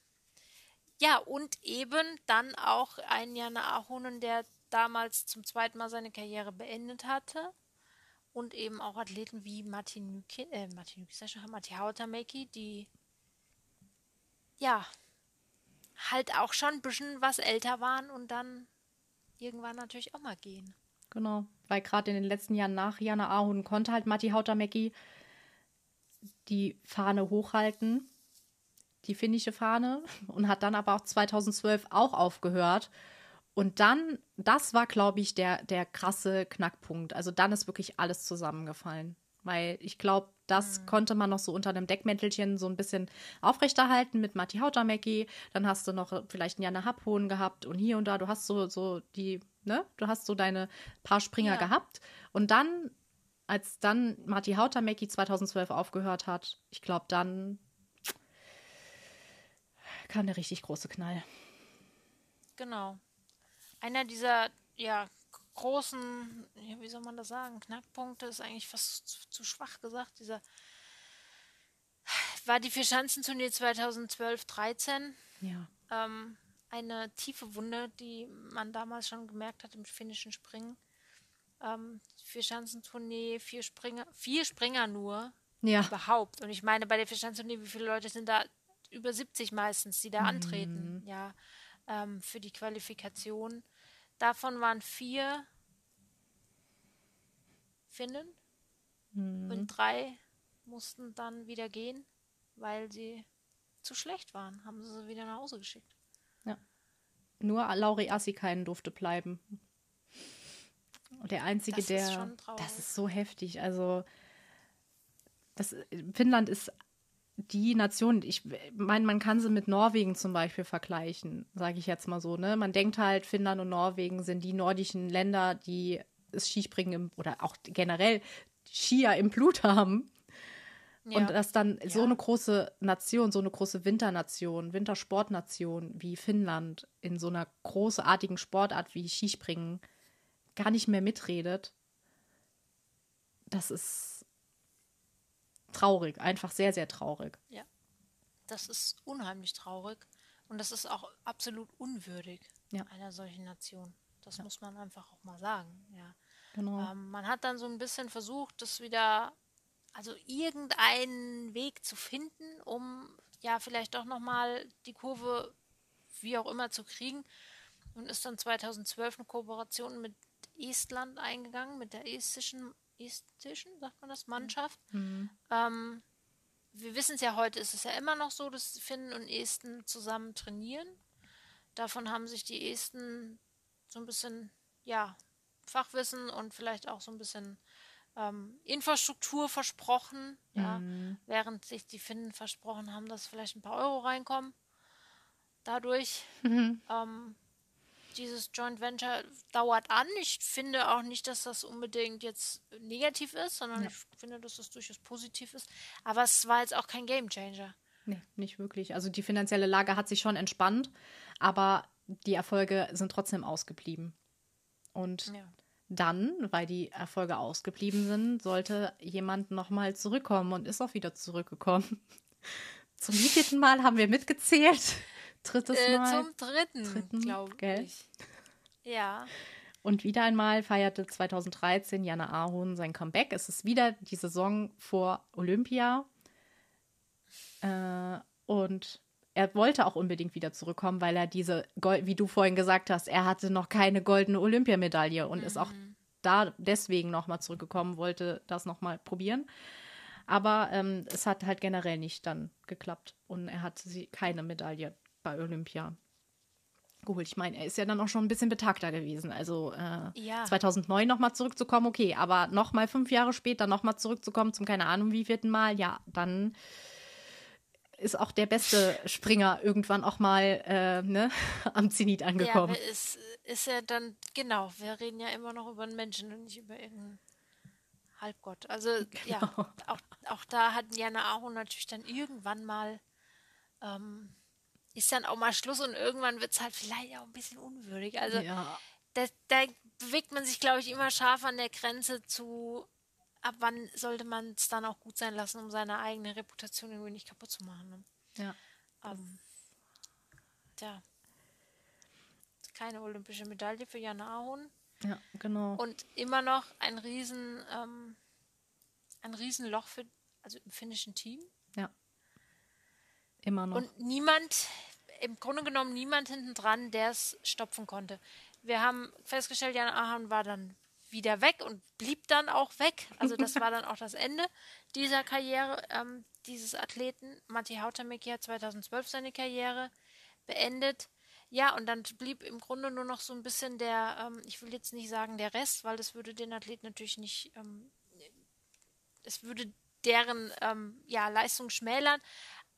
ja, und eben dann auch ein Jana Ahonen, der damals zum zweiten Mal seine Karriere beendet hatte und eben auch Athleten wie Martin Nüki, äh, Martin Nüki, schon, Matti Hautamäki, die ja halt auch schon ein bisschen was älter waren und dann irgendwann natürlich auch mal gehen. Genau, weil gerade in den letzten Jahren nach Jana Ahun konnte halt Matti Hautamäki die Fahne hochhalten, die finnische Fahne, und hat dann aber auch 2012 auch aufgehört. Und dann, das war, glaube ich, der, der krasse Knackpunkt. Also dann ist wirklich alles zusammengefallen. Weil ich glaube, das konnte man noch so unter einem Deckmäntelchen so ein bisschen aufrechterhalten mit Matti Hautamäki. Dann hast du noch vielleicht einen Jana Haphohn gehabt und hier und da. Du hast so, so die, ne? Du hast so deine paar Springer Ja. gehabt. Und dann, als dann Matti Hautamäki 2012 aufgehört hat, ich glaube, dann kam der richtig große Knall. Genau. Einer dieser, ja, großen, ja, wie soll man das sagen, Knackpunkte ist eigentlich fast zu, zu schwach gesagt. Dieser war die Vierschanzenturnier 2012-13. Ja. Ähm, eine tiefe Wunde, die man damals schon gemerkt hat im finnischen Springen. Ähm, Vierschanzentournee, vier Springer, vier Springer nur Ja. überhaupt. Und ich meine, bei der Vierschanzentournee, wie viele Leute sind da? Über 70 meistens, die da antreten, ja, ähm, für die Qualifikation. Davon waren vier Finnen und drei mussten dann wieder gehen, weil sie zu schlecht waren. Haben sie sie wieder nach Hause geschickt. Nur Lauri Assikainen durfte bleiben. Und der Einzige, Das ist der. schon traurig. das ist so heftig. Also, das, Finnland ist die Nation, ich meine, man kann sie mit Norwegen zum Beispiel vergleichen, sage ich jetzt mal so. Ne? Man denkt halt, Finnland und Norwegen sind die nordischen Länder, die das Skispringen im, oder auch generell Skier im Blut haben. Ja. Und dass dann ja. so eine große Nation, so eine große Winternation, Wintersportnation wie Finnland in so einer großartigen Sportart wie Skispringen gar nicht mehr mitredet, das ist traurig, einfach sehr, sehr traurig. Ja, das ist unheimlich traurig und das ist auch absolut unwürdig ja. einer solchen Nation. Das ja. muss man einfach auch mal sagen. Ja. Genau. Ähm, man hat dann so ein bisschen versucht, das wieder, also irgendeinen Weg zu finden, um ja vielleicht doch nochmal die Kurve wie auch immer zu kriegen und ist dann 2012 eine Kooperation mit Estland eingegangen, mit der estischen estischen, sagt man das, Mannschaft. Mhm. Ähm, wir wissen es ja heute, ist es ja immer noch so, dass Finnen und Esten zusammen trainieren. Davon haben sich die Esten so ein bisschen, ja, Fachwissen und vielleicht auch so ein bisschen ähm, Infrastruktur versprochen, ja, mhm. während sich die Finnen versprochen haben, dass vielleicht ein paar Euro reinkommen. Dadurch. Mhm. Ähm, dieses Joint Venture dauert an. Ich finde auch nicht, dass das unbedingt jetzt negativ ist, sondern ja. ich finde, dass das durchaus positiv ist. Aber es war jetzt auch kein Game Changer. Nee, nicht wirklich. Also die finanzielle Lage hat sich schon entspannt, aber die Erfolge sind trotzdem ausgeblieben. Und ja. dann, weil die Erfolge ausgeblieben sind, sollte jemand nochmal zurückkommen und ist auch wieder zurückgekommen. Zum wievielten Mal haben wir mitgezählt? Drittes äh, Mal. Zum dritten, dritten glaube ich. Ja. Und wieder einmal feierte 2013 Jana Ahun sein Comeback. Es ist wieder die Saison vor Olympia. Äh, und er wollte auch unbedingt wieder zurückkommen, weil er diese, Gold, wie du vorhin gesagt hast, er hatte noch keine goldene Olympiamedaille und mhm. ist auch mhm. da deswegen nochmal zurückgekommen, wollte das nochmal probieren. Aber ähm, es hat halt generell nicht dann geklappt und er hat sie keine Medaille bei Olympia geholt. Ich meine, er ist ja dann auch schon ein bisschen betagter gewesen. Also äh, ja. 2009 nochmal zurückzukommen, okay, aber nochmal fünf Jahre später nochmal zurückzukommen zum keine Ahnung wie vierten Mal, ja, dann ist auch der beste Springer irgendwann auch mal äh, ne, am Zenit angekommen. Ja, ist, ist ja dann, genau, wir reden ja immer noch über einen Menschen und nicht über irgendeinen Halbgott. Also genau. ja, auch, auch da hat Jana Aho natürlich dann irgendwann mal ähm, ist dann auch mal Schluss und irgendwann wird es halt vielleicht auch ein bisschen unwürdig. Also ja. da, da bewegt man sich, glaube ich, immer scharf an der Grenze zu, ab wann sollte man es dann auch gut sein lassen, um seine eigene Reputation irgendwie nicht kaputt zu machen. Ne? Ja. Ähm, tja. Keine olympische Medaille für Jan Ahon. Ja, genau. Und immer noch ein riesen, ähm, ein Riesenloch für, also im finnischen Team. Immer noch. Und niemand, im Grunde genommen niemand hinten dran, der es stopfen konnte. Wir haben festgestellt, Jan Ahan war dann wieder weg und blieb dann auch weg. Also das war dann auch das Ende dieser Karriere ähm, dieses Athleten. Matti Hautamäki hat 2012 seine Karriere beendet. Ja, und dann blieb im Grunde nur noch so ein bisschen der, ähm, ich will jetzt nicht sagen der Rest, weil das würde den Athleten natürlich nicht, ähm, es würde deren ähm, ja, Leistung schmälern,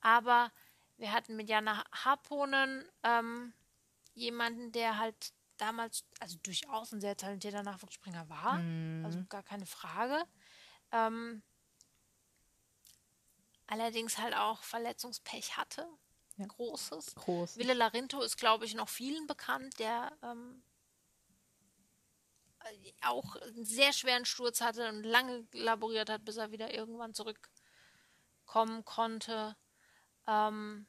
aber wir hatten mit Jana Harponen ähm, jemanden, der halt damals, also durchaus ein sehr talentierter Nachwuchsspringer war, mhm. also gar keine Frage. Ähm, allerdings halt auch Verletzungspech hatte. Ja. Großes. Groß. Wille Larinto ist, glaube ich, noch vielen bekannt, der ähm, auch einen sehr schweren Sturz hatte und lange laboriert hat, bis er wieder irgendwann zurückkommen konnte. Ähm,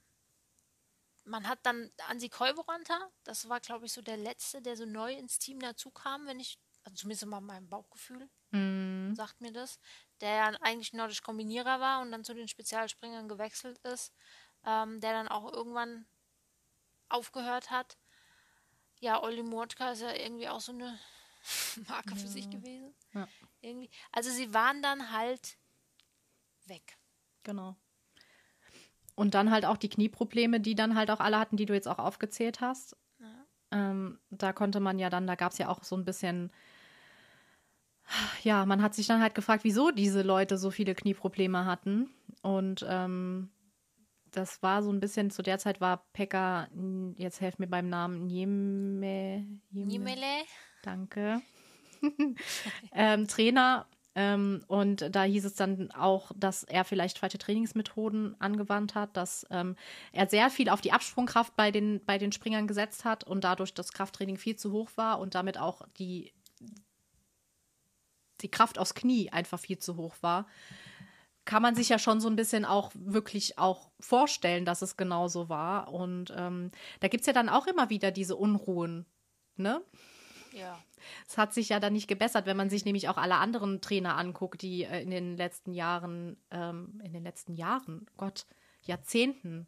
man hat dann Ansi Kolboranta, das war, glaube ich, so der letzte, der so neu ins Team dazu kam, wenn ich, also zumindest mal mein Bauchgefühl mm. sagt mir das, der ja eigentlich nordisch Kombinierer war und dann zu den Spezialspringern gewechselt ist, ähm, der dann auch irgendwann aufgehört hat. Ja, Olli Murtka ist ja irgendwie auch so eine Marke ja. für sich gewesen. Ja. Irgendwie. Also sie waren dann halt weg. Genau. Und dann halt auch die Knieprobleme, die dann halt auch alle hatten, die du jetzt auch aufgezählt hast. Ja. Ähm, da konnte man ja dann, da gab es ja auch so ein bisschen, ja, man hat sich dann halt gefragt, wieso diese Leute so viele Knieprobleme hatten. Und ähm, das war so ein bisschen, zu der Zeit war Pekka, jetzt helft mir beim Namen, Nieme, Niemele. Danke. ähm, Trainer. Ähm, und da hieß es dann auch, dass er vielleicht falsche Trainingsmethoden angewandt hat, dass ähm, er sehr viel auf die Absprungkraft bei den, bei den Springern gesetzt hat und dadurch das Krafttraining viel zu hoch war und damit auch die, die Kraft aufs Knie einfach viel zu hoch war kann man sich ja schon so ein bisschen auch wirklich auch vorstellen, dass es genauso war. Und ähm, da gibt es ja dann auch immer wieder diese Unruhen, ne? Ja. Es hat sich ja dann nicht gebessert, wenn man sich nämlich auch alle anderen Trainer anguckt, die äh, in den letzten Jahren, ähm, in den letzten Jahren, Gott, Jahrzehnten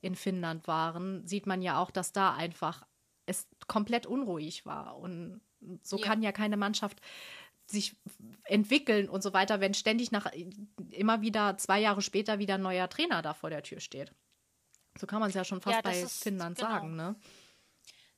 in Finnland waren, sieht man ja auch, dass da einfach es komplett unruhig war. Und so ja. kann ja keine Mannschaft sich entwickeln und so weiter, wenn ständig nach immer wieder zwei Jahre später wieder ein neuer Trainer da vor der Tür steht. So kann man es ja schon fast ja, bei ist, Finnland genau. sagen, ne?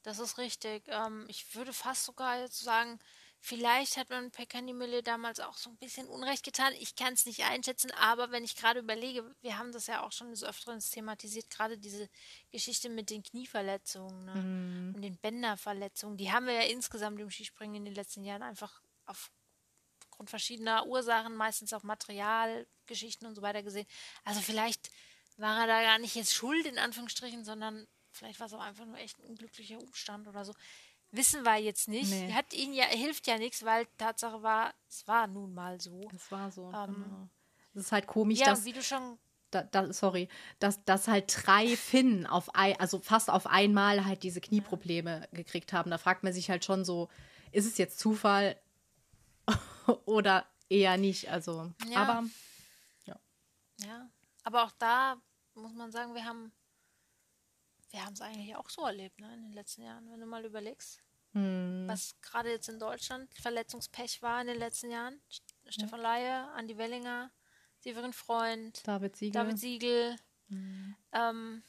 Das ist richtig. Ähm, ich würde fast sogar jetzt sagen, vielleicht hat man Pekanimille damals auch so ein bisschen Unrecht getan. Ich kann es nicht einschätzen, aber wenn ich gerade überlege, wir haben das ja auch schon des Öfteren thematisiert, gerade diese Geschichte mit den Knieverletzungen ne? mm. und den Bänderverletzungen, die haben wir ja insgesamt im Skispringen in den letzten Jahren einfach aufgrund verschiedener Ursachen, meistens auch Materialgeschichten und so weiter gesehen. Also vielleicht war er da gar nicht jetzt schuld, in Anführungsstrichen, sondern vielleicht war es auch einfach nur echt ein unglücklicher Umstand oder so. Wissen wir jetzt nicht. Nee. Hat ihn ja, hilft ja nichts, weil Tatsache war, es war nun mal so. Es war so. Ähm, genau. Es ist halt komisch, ja, dass. wie du schon da, da, sorry, dass, dass halt drei Finnen auf ein, also fast auf einmal halt diese Knieprobleme gekriegt haben. Da fragt man sich halt schon so, ist es jetzt Zufall? oder eher nicht. Also, ja. aber ja. Ja, aber auch da muss man sagen, wir haben wir haben es eigentlich auch so erlebt ne, in den letzten Jahren, wenn du mal überlegst. Hm. Was gerade jetzt in Deutschland Verletzungspech war in den letzten Jahren. Stefan ja. Laie, Andi Wellinger, Severin Freund, David Siegel. David Siegel. Hm. Ähm,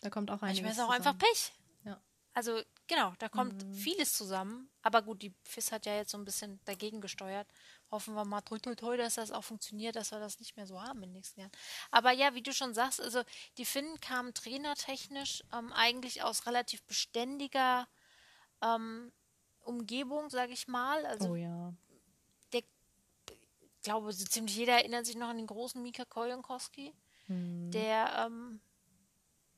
da kommt auch einiges Manchmal ist auch einfach Pech. Ja. Also Genau, da kommt mhm. vieles zusammen. Aber gut, die FIS hat ja jetzt so ein bisschen dagegen gesteuert. Hoffen wir mal, toi, toi, toi, dass das auch funktioniert, dass wir das nicht mehr so haben in den nächsten Jahren. Aber ja, wie du schon sagst, also die Finnen kamen trainertechnisch ähm, eigentlich aus relativ beständiger ähm, Umgebung, sage ich mal. Also oh ja. Der, ich glaube, so ziemlich jeder erinnert sich noch an den großen Mika Kojonkowski, mhm. der ähm,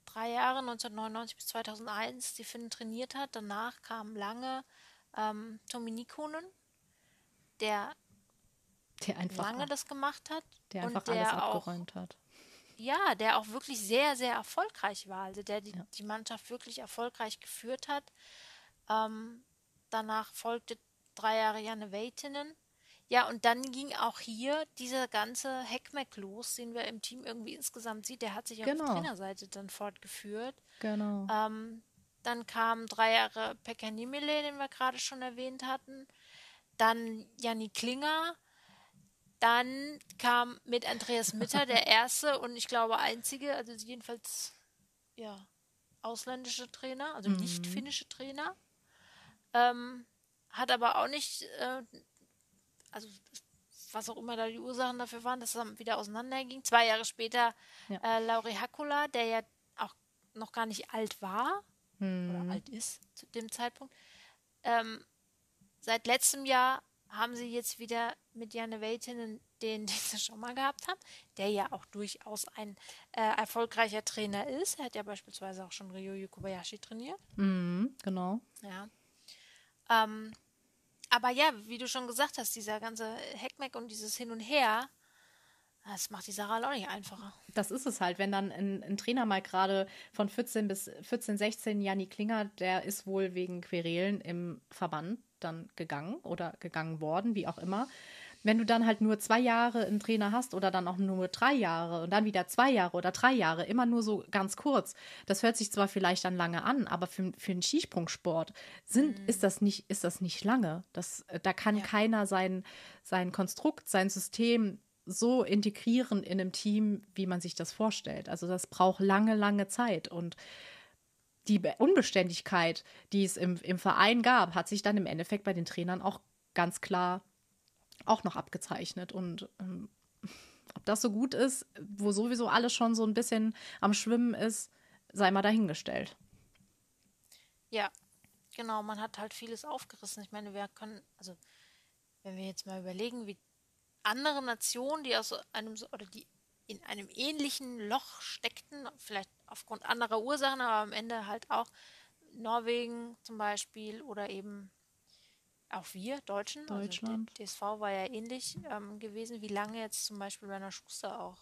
drei Jahre, 1999 bis 2001, die Finnen trainiert hat. Danach kam lange ähm, Tomi Nikonen, der, der einfach lange das gemacht hat. Der einfach der alles abgeräumt auch, hat. Ja, der auch wirklich sehr, sehr erfolgreich war. Also der die, ja. die Mannschaft wirklich erfolgreich geführt hat. Ähm, danach folgte drei Jahre Janne Weitinen, ja, und dann ging auch hier dieser ganze Heckmeck los, den wir im Team irgendwie insgesamt sieht. Der hat sich genau. auf Trainerseite dann fortgeführt. Genau. Ähm, dann kamen drei Jahre Pekka Nimile, den wir gerade schon erwähnt hatten. Dann Janni Klinger. Dann kam mit Andreas Mitter der erste und ich glaube einzige, also jedenfalls ja, ausländische Trainer, also mhm. nicht finnische Trainer. Ähm, hat aber auch nicht äh, also was auch immer da die Ursachen dafür waren, dass es dann wieder auseinanderging. Zwei Jahre später ja. äh, Lauri Hakula, der ja auch noch gar nicht alt war hm. oder alt ist zu dem Zeitpunkt. Ähm, seit letztem Jahr haben sie jetzt wieder mit Janne Weitinen den, den sie schon mal gehabt haben, der ja auch durchaus ein äh, erfolgreicher Trainer ist. Er hat ja beispielsweise auch schon Ryo Kobayashi trainiert. Mhm, genau. Ja. Ähm, aber ja, wie du schon gesagt hast, dieser ganze Heckmeck und dieses Hin und Her, das macht die Sache halt auch nicht einfacher. Das ist es halt, wenn dann ein, ein Trainer mal gerade von 14 bis 14, 16, Janni Klinger, der ist wohl wegen Querelen im Verband dann gegangen oder gegangen worden, wie auch immer wenn du dann halt nur zwei Jahre einen Trainer hast oder dann auch nur drei Jahre und dann wieder zwei Jahre oder drei Jahre, immer nur so ganz kurz, das hört sich zwar vielleicht dann lange an, aber für, für einen Skisprungsport sind, mhm. ist, das nicht, ist das nicht lange. Das, äh, da kann ja. keiner sein, sein Konstrukt, sein System so integrieren in einem Team, wie man sich das vorstellt. Also das braucht lange, lange Zeit und die Unbeständigkeit, die es im, im Verein gab, hat sich dann im Endeffekt bei den Trainern auch ganz klar auch noch abgezeichnet. Und ähm, ob das so gut ist, wo sowieso alles schon so ein bisschen am Schwimmen ist, sei mal dahingestellt. Ja, genau, man hat halt vieles aufgerissen. Ich meine, wir können, also wenn wir jetzt mal überlegen, wie andere Nationen, die aus einem oder die in einem ähnlichen Loch steckten, vielleicht aufgrund anderer Ursachen, aber am Ende halt auch Norwegen zum Beispiel oder eben auch wir Deutschen. Deutschland. Also DSV war ja ähnlich ähm, gewesen, wie lange jetzt zum Beispiel Werner Schuster auch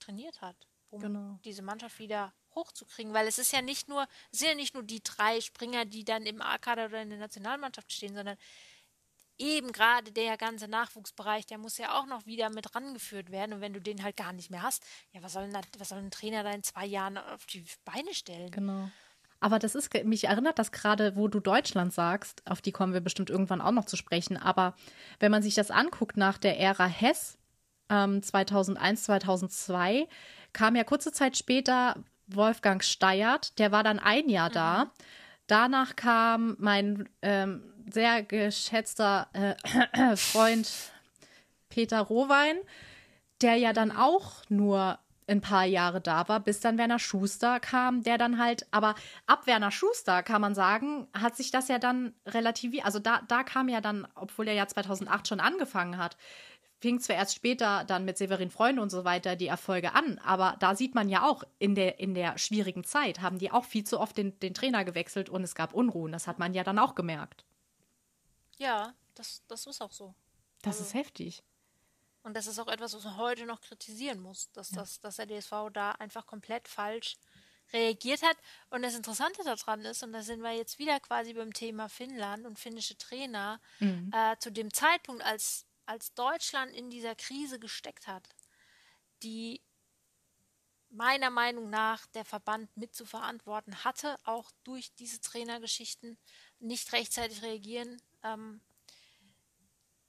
trainiert hat, um genau. diese Mannschaft wieder hochzukriegen, weil es ist ja nicht nur, es sind ja nicht nur die drei Springer, die dann im A-Kader oder in der Nationalmannschaft stehen, sondern eben gerade der ganze Nachwuchsbereich, der muss ja auch noch wieder mit rangeführt werden. Und wenn du den halt gar nicht mehr hast, ja, was soll, denn was soll ein Trainer da in zwei Jahren auf die Beine stellen? Genau. Aber das ist, mich erinnert das gerade, wo du Deutschland sagst, auf die kommen wir bestimmt irgendwann auch noch zu sprechen. Aber wenn man sich das anguckt nach der Ära Hess, ähm, 2001, 2002, kam ja kurze Zeit später Wolfgang Steyert, der war dann ein Jahr mhm. da. Danach kam mein ähm, sehr geschätzter äh, Freund Peter Rohwein, der ja dann auch nur ein paar Jahre da war, bis dann Werner Schuster kam, der dann halt, aber ab Werner Schuster kann man sagen, hat sich das ja dann relativiert. Also da, da kam ja dann, obwohl er ja 2008 schon angefangen hat, fing zwar erst später dann mit Severin Freunde und so weiter die Erfolge an, aber da sieht man ja auch, in der, in der schwierigen Zeit haben die auch viel zu oft den, den Trainer gewechselt und es gab Unruhen. Das hat man ja dann auch gemerkt. Ja, das, das ist auch so. Das also, ist heftig. Und das ist auch etwas, was man heute noch kritisieren muss, dass, ja. das, dass der DSV da einfach komplett falsch reagiert hat. Und das Interessante daran ist, und da sind wir jetzt wieder quasi beim Thema Finnland und finnische Trainer, mhm. äh, zu dem Zeitpunkt, als als Deutschland in dieser Krise gesteckt hat, die meiner Meinung nach der Verband mit zu verantworten hatte, auch durch diese Trainergeschichten nicht rechtzeitig reagieren. Ähm,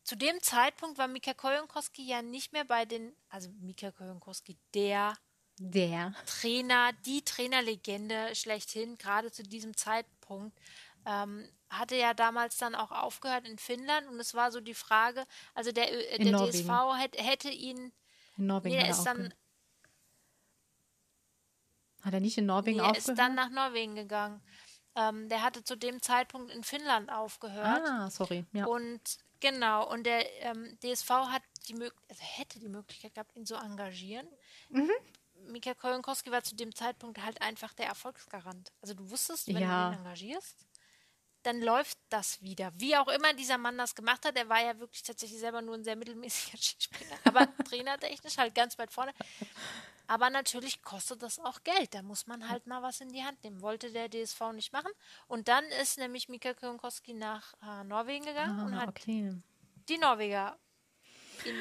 zu dem Zeitpunkt war Mika Kojonkowski ja nicht mehr bei den, also Mika Kojonkowski, der, der Trainer, die Trainerlegende schlechthin, gerade zu diesem Zeitpunkt, ähm, hatte ja damals dann auch aufgehört in Finnland und es war so die Frage, also der, äh, der DSV hätte, hätte ihn. In Norwegen nee, hat er ist dann. Hat er nicht in Norwegen nee, aufgehört? Er ist dann nach Norwegen gegangen. Ähm, der hatte zu dem Zeitpunkt in Finnland aufgehört. Ah, sorry. Ja. Und genau, und der ähm, DSV hat die also hätte die Möglichkeit gehabt, ihn zu engagieren. Mhm. Mika Kojonkowski war zu dem Zeitpunkt halt einfach der Erfolgsgarant. Also du wusstest, wenn ja. du ihn engagierst, dann läuft das wieder. Wie auch immer dieser Mann das gemacht hat, er war ja wirklich tatsächlich selber nur ein sehr mittelmäßiger Skispringer, aber trainertechnisch halt ganz weit vorne. Aber natürlich kostet das auch Geld. Da muss man halt mal was in die Hand nehmen. Wollte der DSV nicht machen. Und dann ist nämlich Mika Kronkoski nach äh, Norwegen gegangen ah, und hat okay. die Norweger in,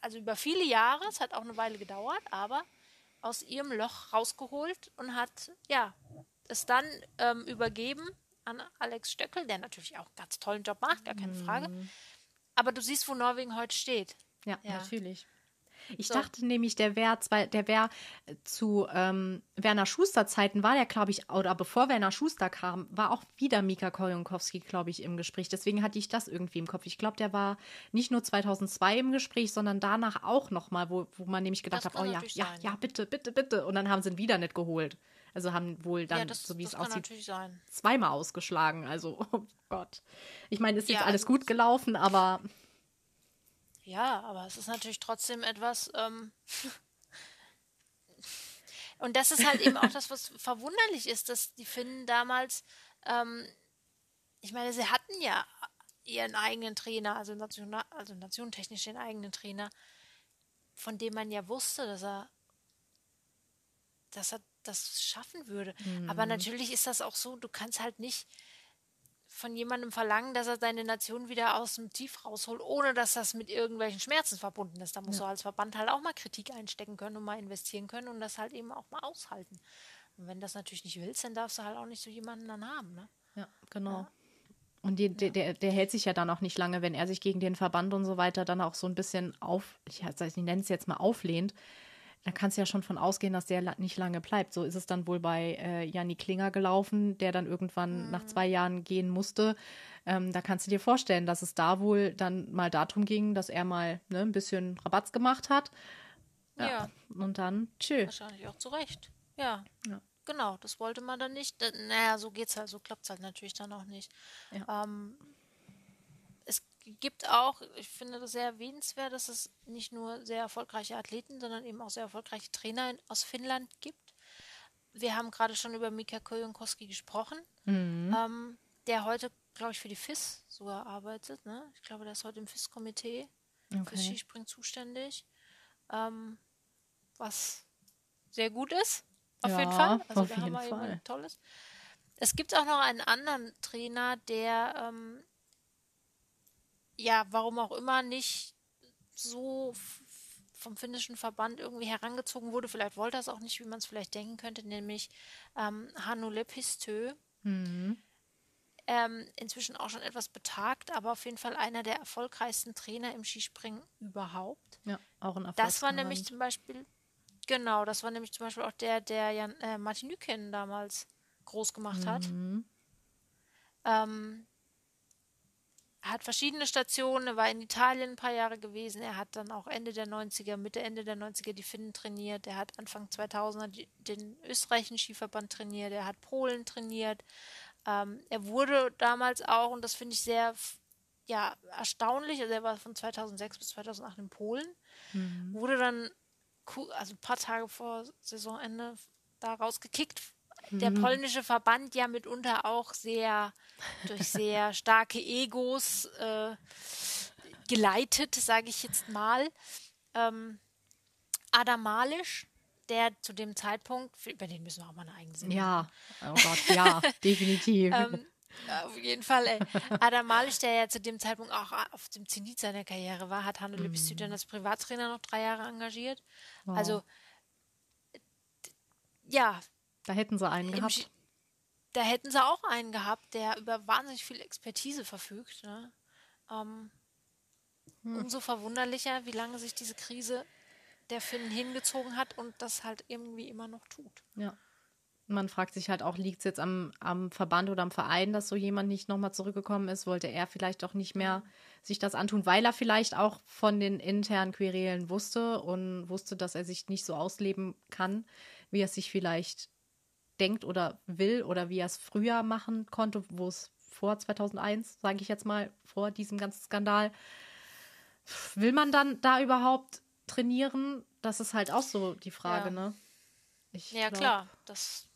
also über viele Jahre, es hat auch eine Weile gedauert, aber aus ihrem Loch rausgeholt und hat ja es dann ähm, übergeben an Alex Stöckel, der natürlich auch einen ganz tollen Job macht, gar keine Frage. Mhm. Aber du siehst, wo Norwegen heute steht. Ja, ja. natürlich. Ich so. dachte nämlich, der wäre der wäre zu ähm, Werner Schuster Zeiten war der, glaube ich, oder bevor Werner Schuster kam, war auch wieder Mika Kojonkowski, glaube ich, im Gespräch. Deswegen hatte ich das irgendwie im Kopf. Ich glaube, der war nicht nur 2002 im Gespräch, sondern danach auch noch mal, wo, wo man nämlich gedacht hat, oh ja, ja, sein, ja, bitte, bitte, bitte. Und dann haben sie ihn wieder nicht geholt. Also haben wohl dann, ja, das, so wie es aussieht, zweimal ausgeschlagen. Also, oh Gott. Ich meine, ist jetzt ja, alles also gut gelaufen, aber. Ja, aber es ist natürlich trotzdem etwas. Ähm Und das ist halt eben auch das, was verwunderlich ist, dass die Finnen damals, ähm, ich meine, sie hatten ja ihren eigenen Trainer, also, national, also nationentechnisch den eigenen Trainer, von dem man ja wusste, dass er, dass er das schaffen würde. Mhm. Aber natürlich ist das auch so, du kannst halt nicht von jemandem verlangen, dass er deine Nation wieder aus dem Tief rausholt, ohne dass das mit irgendwelchen Schmerzen verbunden ist. Da musst ja. du als Verband halt auch mal Kritik einstecken können und mal investieren können und das halt eben auch mal aushalten. Und wenn das natürlich nicht willst, dann darfst du halt auch nicht so jemanden dann haben. Ne? Ja, genau. Ja. Und die, der, der, der, hält sich ja dann auch nicht lange, wenn er sich gegen den Verband und so weiter dann auch so ein bisschen auf, ich, ich nenne es jetzt mal auflehnt, da kannst du ja schon von ausgehen, dass der nicht lange bleibt. So ist es dann wohl bei äh, Janni Klinger gelaufen, der dann irgendwann mhm. nach zwei Jahren gehen musste. Ähm, da kannst du dir vorstellen, dass es da wohl dann mal darum ging, dass er mal ne, ein bisschen Rabatz gemacht hat. Ja. Ja. Und dann, tschö. Wahrscheinlich auch zu Recht. Ja. Ja. Genau, das wollte man dann nicht. Naja, so geht's halt, so klappt's halt natürlich dann auch nicht. Ja. Ähm, es gibt auch, ich finde das sehr erwähnenswert, dass es nicht nur sehr erfolgreiche Athleten, sondern eben auch sehr erfolgreiche Trainer in, aus Finnland gibt. Wir haben gerade schon über Mika Kojonkowski gesprochen, Mhm. ähm, der heute, glaube ich, für die FIS sogar arbeitet. Ne? Ich glaube, der ist heute im FIS-Komitee Okay. Skispringen zuständig. Ähm, was sehr gut ist, auf Ja, jeden Fall. Also auf da haben jeden wir eben Fall. ein tolles. Es gibt auch noch einen anderen Trainer, der ähm, ja, warum auch immer nicht so vom finnischen Verband irgendwie herangezogen wurde. Vielleicht wollte er es auch nicht, wie man es vielleicht denken könnte, nämlich ähm, Hannu Lepistö Mhm. ähm, inzwischen auch schon etwas betagt, aber auf jeden Fall einer der erfolgreichsten Trainer im Skispringen überhaupt. Ja, auch ein Erfolg. Das war nämlich zum Beispiel, genau, das war nämlich zum Beispiel auch der, der Jan, äh, Martin Nüken damals groß gemacht hat. Mhm. Ähm, er hat verschiedene Stationen, er war in Italien ein paar Jahre gewesen, er hat dann auch Ende der 90er, Mitte, Ende der 90er die Finnen trainiert, er hat Anfang 2000er die, den österreichischen Skiverband trainiert, er hat Polen trainiert. Ähm, er wurde damals auch, und das finde ich sehr ja, erstaunlich, also er war von 2006 bis 2008 in Polen, Mhm. wurde dann also ein paar Tage vor Saisonende da rausgekickt. Der Mhm. polnische Verband ja mitunter auch sehr durch sehr starke Egos äh, geleitet, sage ich jetzt mal. Ähm, Adam Malisch, der zu dem Zeitpunkt, über den müssen wir auch mal eine eigene Sendung Ja, oh Gott, ja, definitiv. ähm, auf jeden Fall, ey. Adam Malisch, der ja zu dem Zeitpunkt auch auf dem Zenit seiner Karriere war, hat Hanno Lepistü dann als Privattrainer noch drei Jahre engagiert. Wow. Also, ja, da hätten sie einen gehabt. Ski- da hätten sie auch einen gehabt, der über wahnsinnig viel Expertise verfügt. Ne? Ähm, Hm. Umso verwunderlicher, wie lange sich diese Krise der Finnen hingezogen hat und das halt irgendwie immer noch tut. Ja. Man fragt sich halt auch, liegt es jetzt am, am Verband oder am Verein, dass so jemand nicht nochmal zurückgekommen ist? Wollte er vielleicht auch nicht mehr sich das antun, weil er vielleicht auch von den internen Querelen wusste und wusste, dass er sich nicht so ausleben kann, wie er es sich vielleicht denkt oder will oder wie er es früher machen konnte, wo es vor 2001, sage ich jetzt mal, vor diesem ganzen Skandal. Will man dann da überhaupt trainieren? Das ist halt auch so die Frage, Ja. ne? Ich Ja, glaub, klar. Das,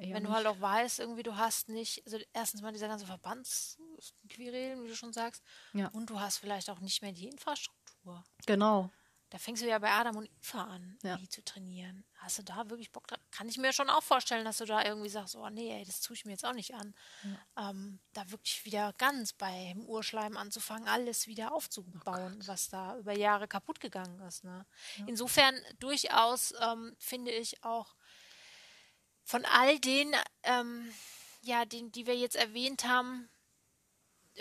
eher wenn du nicht. halt auch weißt, irgendwie du hast nicht, also erstens mal dieser ganze Verbandsquerelen, wie du schon sagst, Ja. und du hast vielleicht auch nicht mehr die Infrastruktur. Genau. Da fängst du ja bei Adam und Eva an, Ja. die zu trainieren. Hast du da wirklich Bock drauf? Kann ich mir schon auch vorstellen, dass du da irgendwie sagst, oh nee, ey, das tue ich mir jetzt auch nicht an. Ähm, da wirklich wieder ganz beim Urschleim anzufangen, alles wieder aufzubauen, was da über Jahre kaputt gegangen ist. Ne? Insofern durchaus ähm, finde ich auch von all den, ähm, ja, den, die wir jetzt erwähnt haben,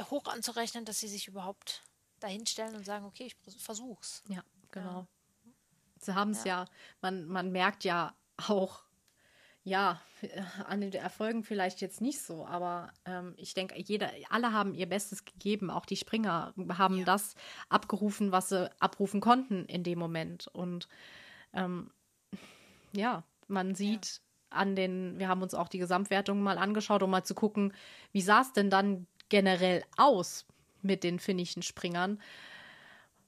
hoch anzurechnen, dass sie sich überhaupt dahinstellen und sagen, okay, ich versuch's. Ja, genau. Sie haben es ja. man, man merkt ja auch, ja, äh, an den Erfolgen vielleicht jetzt nicht so, aber ähm, ich denke, jeder, alle haben ihr Bestes gegeben. Auch die Springer haben Ja. das abgerufen, was sie abrufen konnten in dem Moment. Und ähm, ja, man sieht an den, wir haben uns auch die Gesamtwertung mal angeschaut, um mal zu gucken, wie sah es denn dann generell aus mit den finnischen Springern.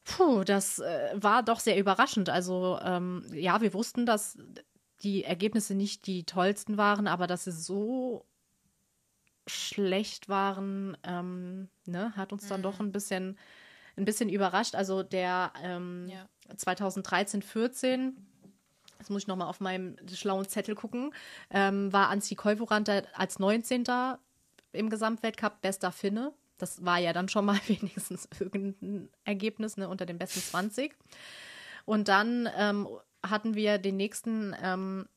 Puh, das äh, war doch sehr überraschend. Also ähm, ja, wir wussten, dass die Ergebnisse nicht die tollsten waren, aber dass sie so schlecht waren, ähm, ne, hat uns dann doch ein bisschen, ein bisschen überrascht. Also der ähm, Ja. 2013, 14, jetzt muss ich nochmal auf meinem schlauen Zettel gucken, ähm, war Ansi Koivurandt als 19. im Gesamtweltcup bester Finne. Das war ja dann schon mal wenigstens irgendein Ergebnis ne, unter den besten 20. Und dann ähm, hatten wir den nächsten ähm,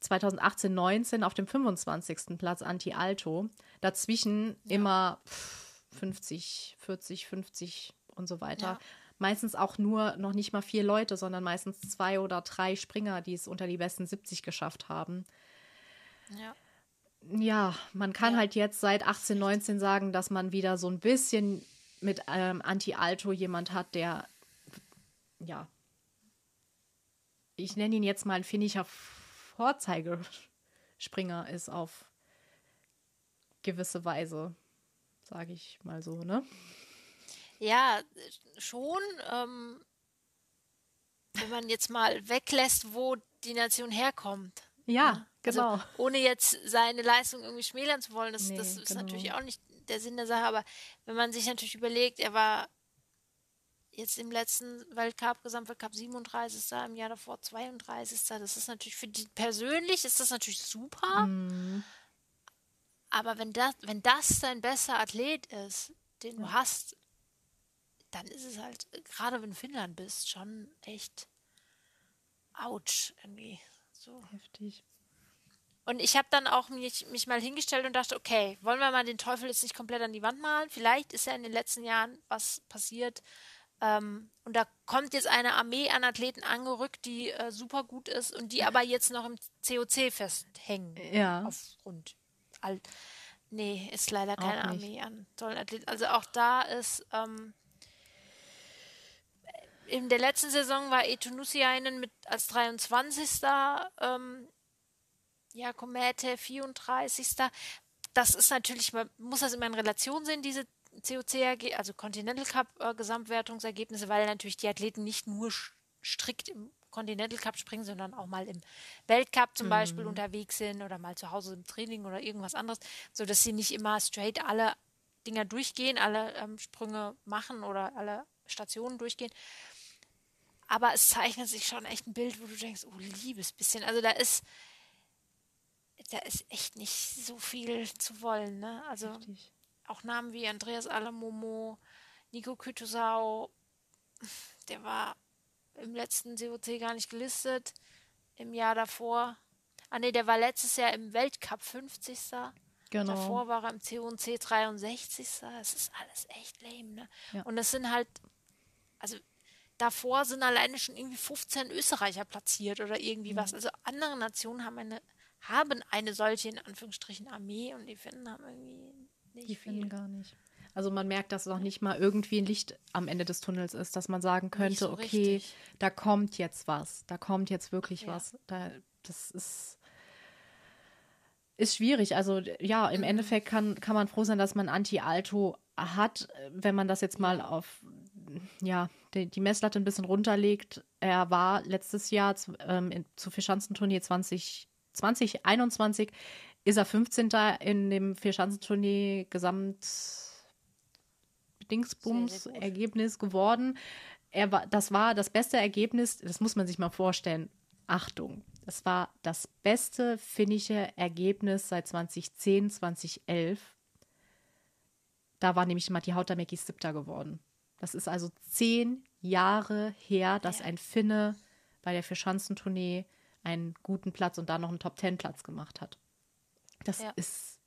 2018, 19 auf dem 25. Platz Anti Alto. Dazwischen immer pff, 50, 40, 50 und so weiter. Ja. Meistens auch nur noch nicht mal vier Leute, sondern meistens zwei oder drei Springer, die es unter die besten 70 geschafft haben. Ja. Ja, man kann Ja. halt jetzt seit 18, 19 sagen, dass man wieder so ein bisschen mit ähm, Anti-Alto jemand hat, der ja ich nenne ihn jetzt mal ein finnischer Vorzeigespringer ist auf gewisse Weise, sage ich mal so, ne? Ja, schon. Ähm, wenn man jetzt mal weglässt, wo die Nation herkommt. Ja, ne? genau. Also, ohne jetzt seine Leistung irgendwie schmälern zu wollen, das, nee, das ist genau. natürlich auch nicht der Sinn der Sache, aber wenn man sich natürlich überlegt, er war jetzt im letzten Weltcup, Gesamtweltcup 37. im Jahr davor 32. Das ist natürlich für die persönlich ist das natürlich super. Mm. Aber wenn das, wenn das dein bester Athlet ist, den du hast, dann ist es halt, gerade wenn du Finnland bist, schon echt ouch irgendwie. So. Heftig. Und ich habe dann auch mich, mich mal hingestellt und dachte, okay, wollen wir mal den Teufel jetzt nicht komplett an die Wand malen? Vielleicht ist ja in den letzten Jahren was passiert. Ähm, und da kommt jetzt eine Armee an Athleten angerückt, die äh, super gut ist und die aber jetzt noch im COC festhängen. Ja. Aufgrund. All, nee, ist leider keine Armee an tollen Athleten. Also auch da ist. Ähm, in der letzten Saison war Etunusiainen mit als 23. Ähm, ja, Komete 34. Das ist natürlich, man muss das immer in Relation sehen, diese COC, also Continental Cup äh, Gesamtwertungsergebnisse, weil natürlich die Athleten nicht nur strikt im Continental Cup springen, sondern auch mal im Weltcup zum mhm. Beispiel unterwegs sind oder mal zu Hause im Training oder irgendwas anderes, sodass sie nicht immer straight alle Dinger durchgehen, alle ähm, Sprünge machen oder alle Stationen durchgehen. Aber es zeichnet sich schon echt ein Bild, wo du denkst, oh liebes bisschen. Also da ist, da ist echt nicht so viel zu wollen, ne? Also Richtig. auch Namen wie Andreas Alamomo, Nico Kütusau, der war im letzten COC gar nicht gelistet, im Jahr davor. Ah ne, der war letztes Jahr im Weltcup 50. Genau. Davor war er im COC 63. Das ist alles echt lame, ne? Ja. Und das sind halt, also davor sind alleine schon irgendwie 15 Österreicher platziert oder irgendwie mhm. was. Also andere Nationen haben eine haben eine solche in Anführungsstrichen Armee und die Finnen haben irgendwie nicht Die Finnen gar nicht. Also man merkt, dass noch nicht mal irgendwie ein Licht am Ende des Tunnels ist, dass man sagen könnte, so okay, richtig. da kommt jetzt was, da kommt jetzt wirklich ja. was. Da, das ist, ist schwierig. Also ja, im mhm. Endeffekt kann, kann man froh sein, dass man Anti-Alto hat, wenn man das jetzt mal auf ja, die, die Messlatte ein bisschen runterlegt. Er war letztes Jahr ähm, in, zu Vierschanzenturnier 20 2021 ist er 15. in dem Vierschanzentournee Gesamt Dingsbums Ergebnis geworden. Er war, das war das beste Ergebnis, das muss man sich mal vorstellen. Achtung, das war das beste finnische Ergebnis seit 2010, 2011. Da war nämlich Matti Hautamäki siebter geworden. Das ist also zehn Jahre her, dass ein Finne bei der Vierschanzentournee einen guten Platz und da noch einen Top-Ten-Platz gemacht hat. Das ja. ist,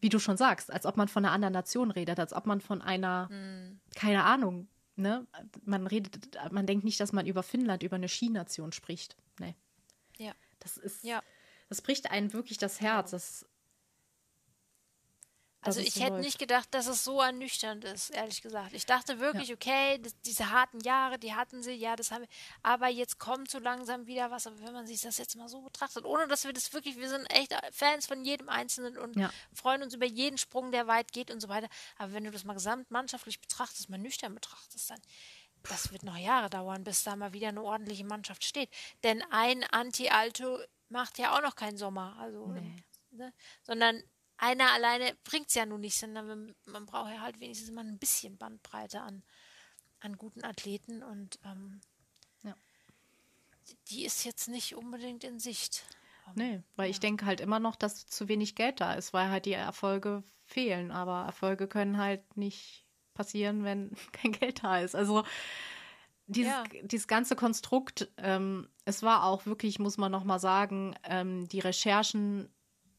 wie du schon sagst, als ob man von einer anderen Nation redet, als ob man von einer, mhm. keine Ahnung, ne? Man redet, man denkt nicht, dass man über Finnland, über eine Skination spricht. Nee. Ja. Das ist, ja. das bricht einen wirklich das Herz. Das also ich hätte läuft. nicht gedacht, dass es so ernüchternd ist, ehrlich gesagt. Ich dachte wirklich, ja. okay, das, diese harten Jahre, die hatten sie, ja, das haben wir, aber jetzt kommt so langsam wieder was. Aber wenn man sich das jetzt mal so betrachtet, ohne dass wir das wirklich, wir sind echt Fans von jedem Einzelnen und ja. freuen uns über jeden Sprung, der weit geht und so weiter. Aber wenn du das mal gesamtmannschaftlich betrachtest, mal nüchtern betrachtest, dann das wird noch Jahre dauern, bis da mal wieder eine ordentliche Mannschaft steht. Denn ein Anti-Alto macht ja auch noch keinen Sommer. Also, nee. ne? sondern einer alleine bringt es ja nun nicht, sondern man braucht ja halt wenigstens mal ein bisschen Bandbreite an, an guten Athleten und ähm, ja. die ist jetzt nicht unbedingt in Sicht. Nee, weil ja. ich denke halt immer noch, dass zu wenig Geld da ist, weil halt die Erfolge fehlen. Aber Erfolge können halt nicht passieren, wenn kein Geld da ist. Also dieses, ja. dieses ganze Konstrukt, ähm, es war auch wirklich, muss man noch mal sagen, ähm, die Recherchen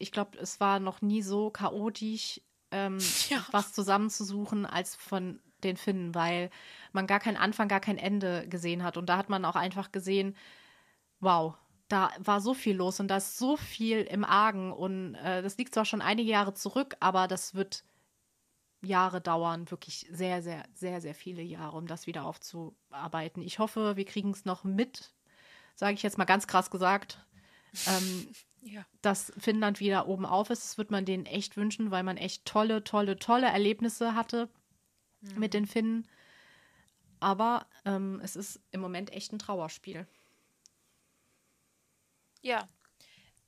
ich glaube, es war noch nie so chaotisch, ähm, ja. was zusammenzusuchen als von den Finnen, weil man gar keinen Anfang, gar kein Ende gesehen hat. Und da hat man auch einfach gesehen, wow, da war so viel los und da ist so viel im Argen. Und äh, das liegt zwar schon einige Jahre zurück, aber das wird Jahre dauern, wirklich sehr, sehr, sehr, sehr viele Jahre, um das wieder aufzuarbeiten. Ich hoffe, wir kriegen es noch mit sage ich jetzt mal ganz krass gesagt, ähm, Ja. dass Finnland wieder oben auf ist. Das wird man denen echt wünschen, weil man echt tolle, tolle, tolle Erlebnisse hatte mit den Finnen. Aber ähm, es ist im Moment echt ein Trauerspiel. Ja,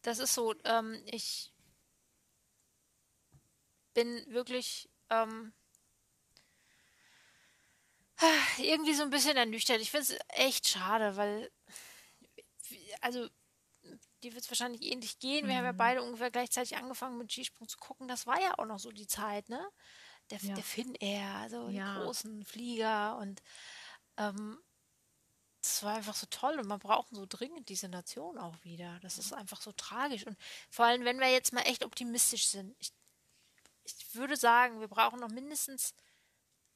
das ist so. Ähm, ich bin wirklich ähm, irgendwie so ein bisschen ernüchtert. Ich finde es echt schade, weil, also, dir wird es wahrscheinlich ähnlich gehen. Wir haben ja beide ungefähr gleichzeitig angefangen mit Skisprung zu gucken. Das war ja auch noch so die Zeit, ne? Der, Ja. der Finnair, also Ja. die großen Flieger und ähm, das war einfach so toll und man braucht so dringend diese Nation auch wieder. Das ist einfach so tragisch. Und vor allem, wenn wir jetzt mal echt optimistisch sind, ich, ich würde sagen, wir brauchen noch mindestens,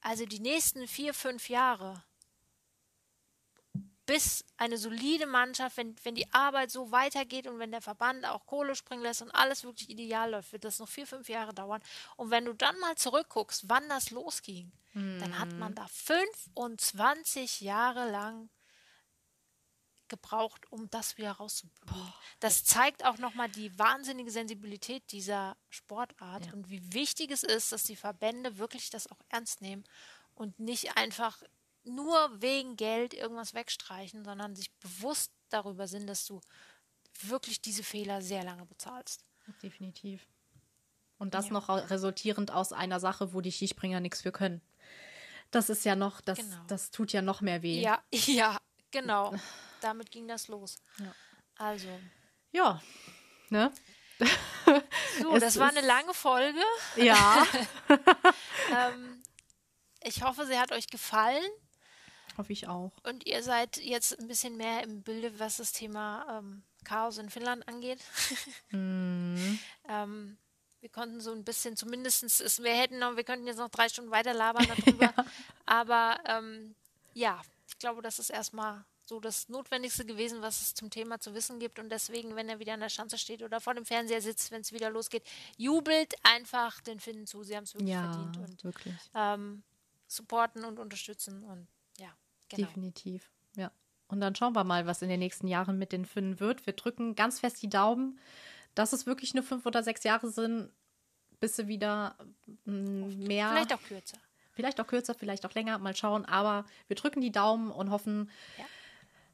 also die nächsten vier, fünf Jahre, bis eine solide Mannschaft, wenn, wenn die Arbeit so weitergeht und wenn der Verband auch Kohle springen lässt und alles wirklich ideal läuft, wird das noch vier, fünf Jahre dauern. Und wenn du dann mal zurückguckst, wann das losging, dann hat man da 25 Jahre lang gebraucht, um das wieder rauszubringen. Das zeigt auch nochmal die wahnsinnige Sensibilität dieser Sportart Ja. und wie wichtig es ist, dass die Verbände wirklich das auch ernst nehmen und nicht einfach nur wegen Geld irgendwas wegstreichen, sondern sich bewusst darüber sind, dass du wirklich diese Fehler sehr lange bezahlst. Definitiv. Und das Ja. noch resultierend aus einer Sache, wo die Skispringer nichts für können. Das ist ja noch, das, Genau. das tut ja noch mehr weh. Ja, ja, genau. Damit ging das los. Ja. Also, Ja. Ne? so, Es das war eine lange Folge. Ja. Ähm, ich hoffe, sie hat euch gefallen Hoffe ich auch. und ihr seid jetzt ein bisschen mehr im Bilde, was das Thema ähm, Chaos in Finnland angeht. Mhm. ähm, wir konnten so ein bisschen, zumindestens, es, wir hätten noch, wir könnten jetzt noch drei Stunden weiter labern darüber. Aber ähm, ja, ich glaube, das ist erstmal so das Notwendigste gewesen, was es zum Thema zu wissen gibt. Und deswegen, wenn er wieder an der Schanze steht oder vor dem Fernseher sitzt, wenn es wieder losgeht, jubelt einfach den Finnen zu. Sie haben es wirklich Ja, verdient. Und wirklich. ähm, supporten und unterstützen. Und ja, genau. Definitiv. Ja. Und dann schauen wir mal, was in den nächsten Jahren mit den Finnen wird. Wir drücken ganz fest die Daumen, dass es wirklich nur fünf oder sechs Jahre sind, bis sie wieder mm, mehr. Vielleicht auch kürzer. Vielleicht auch kürzer, vielleicht auch länger, mal schauen. Aber wir drücken die Daumen und hoffen, Ja.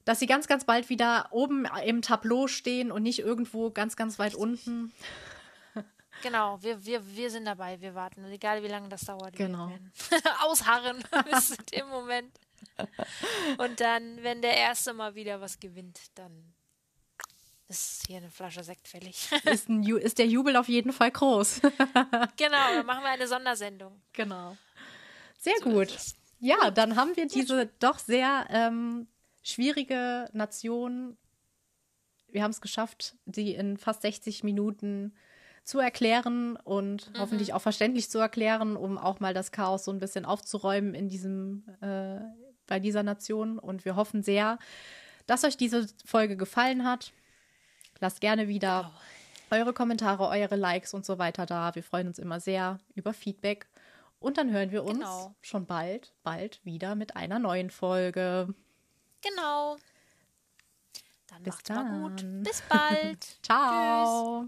dass sie ganz, ganz bald wieder oben im Tableau stehen und nicht irgendwo ganz, ganz weit unten. Genau, wir, wir, wir sind dabei, wir warten. Und egal wie lange das dauert. Genau. Ausharren bis dem Moment. Und dann, wenn der Erste mal wieder was gewinnt, dann ist hier eine Flasche Sekt fällig. Ist, ein ist der Jubel auf jeden Fall groß. genau, dann machen wir eine Sondersendung. genau. Sehr So gut. Ja, dann haben wir diese doch sehr ähm, schwierige Nation. Wir haben es geschafft, sie in fast 60 Minuten zu erklären und hoffentlich auch verständlich zu erklären, um auch mal das Chaos so ein bisschen aufzuräumen in diesem, äh, bei dieser Nation. Und wir hoffen sehr, dass euch diese Folge gefallen hat. Lasst gerne wieder eure Kommentare, eure Likes und so weiter da. Wir freuen uns immer sehr über Feedback. Und dann hören wir uns Genau. schon bald, bald wieder mit einer neuen Folge. Genau. Dann Bis macht's mal gut. dann. Bis bald. Ciao.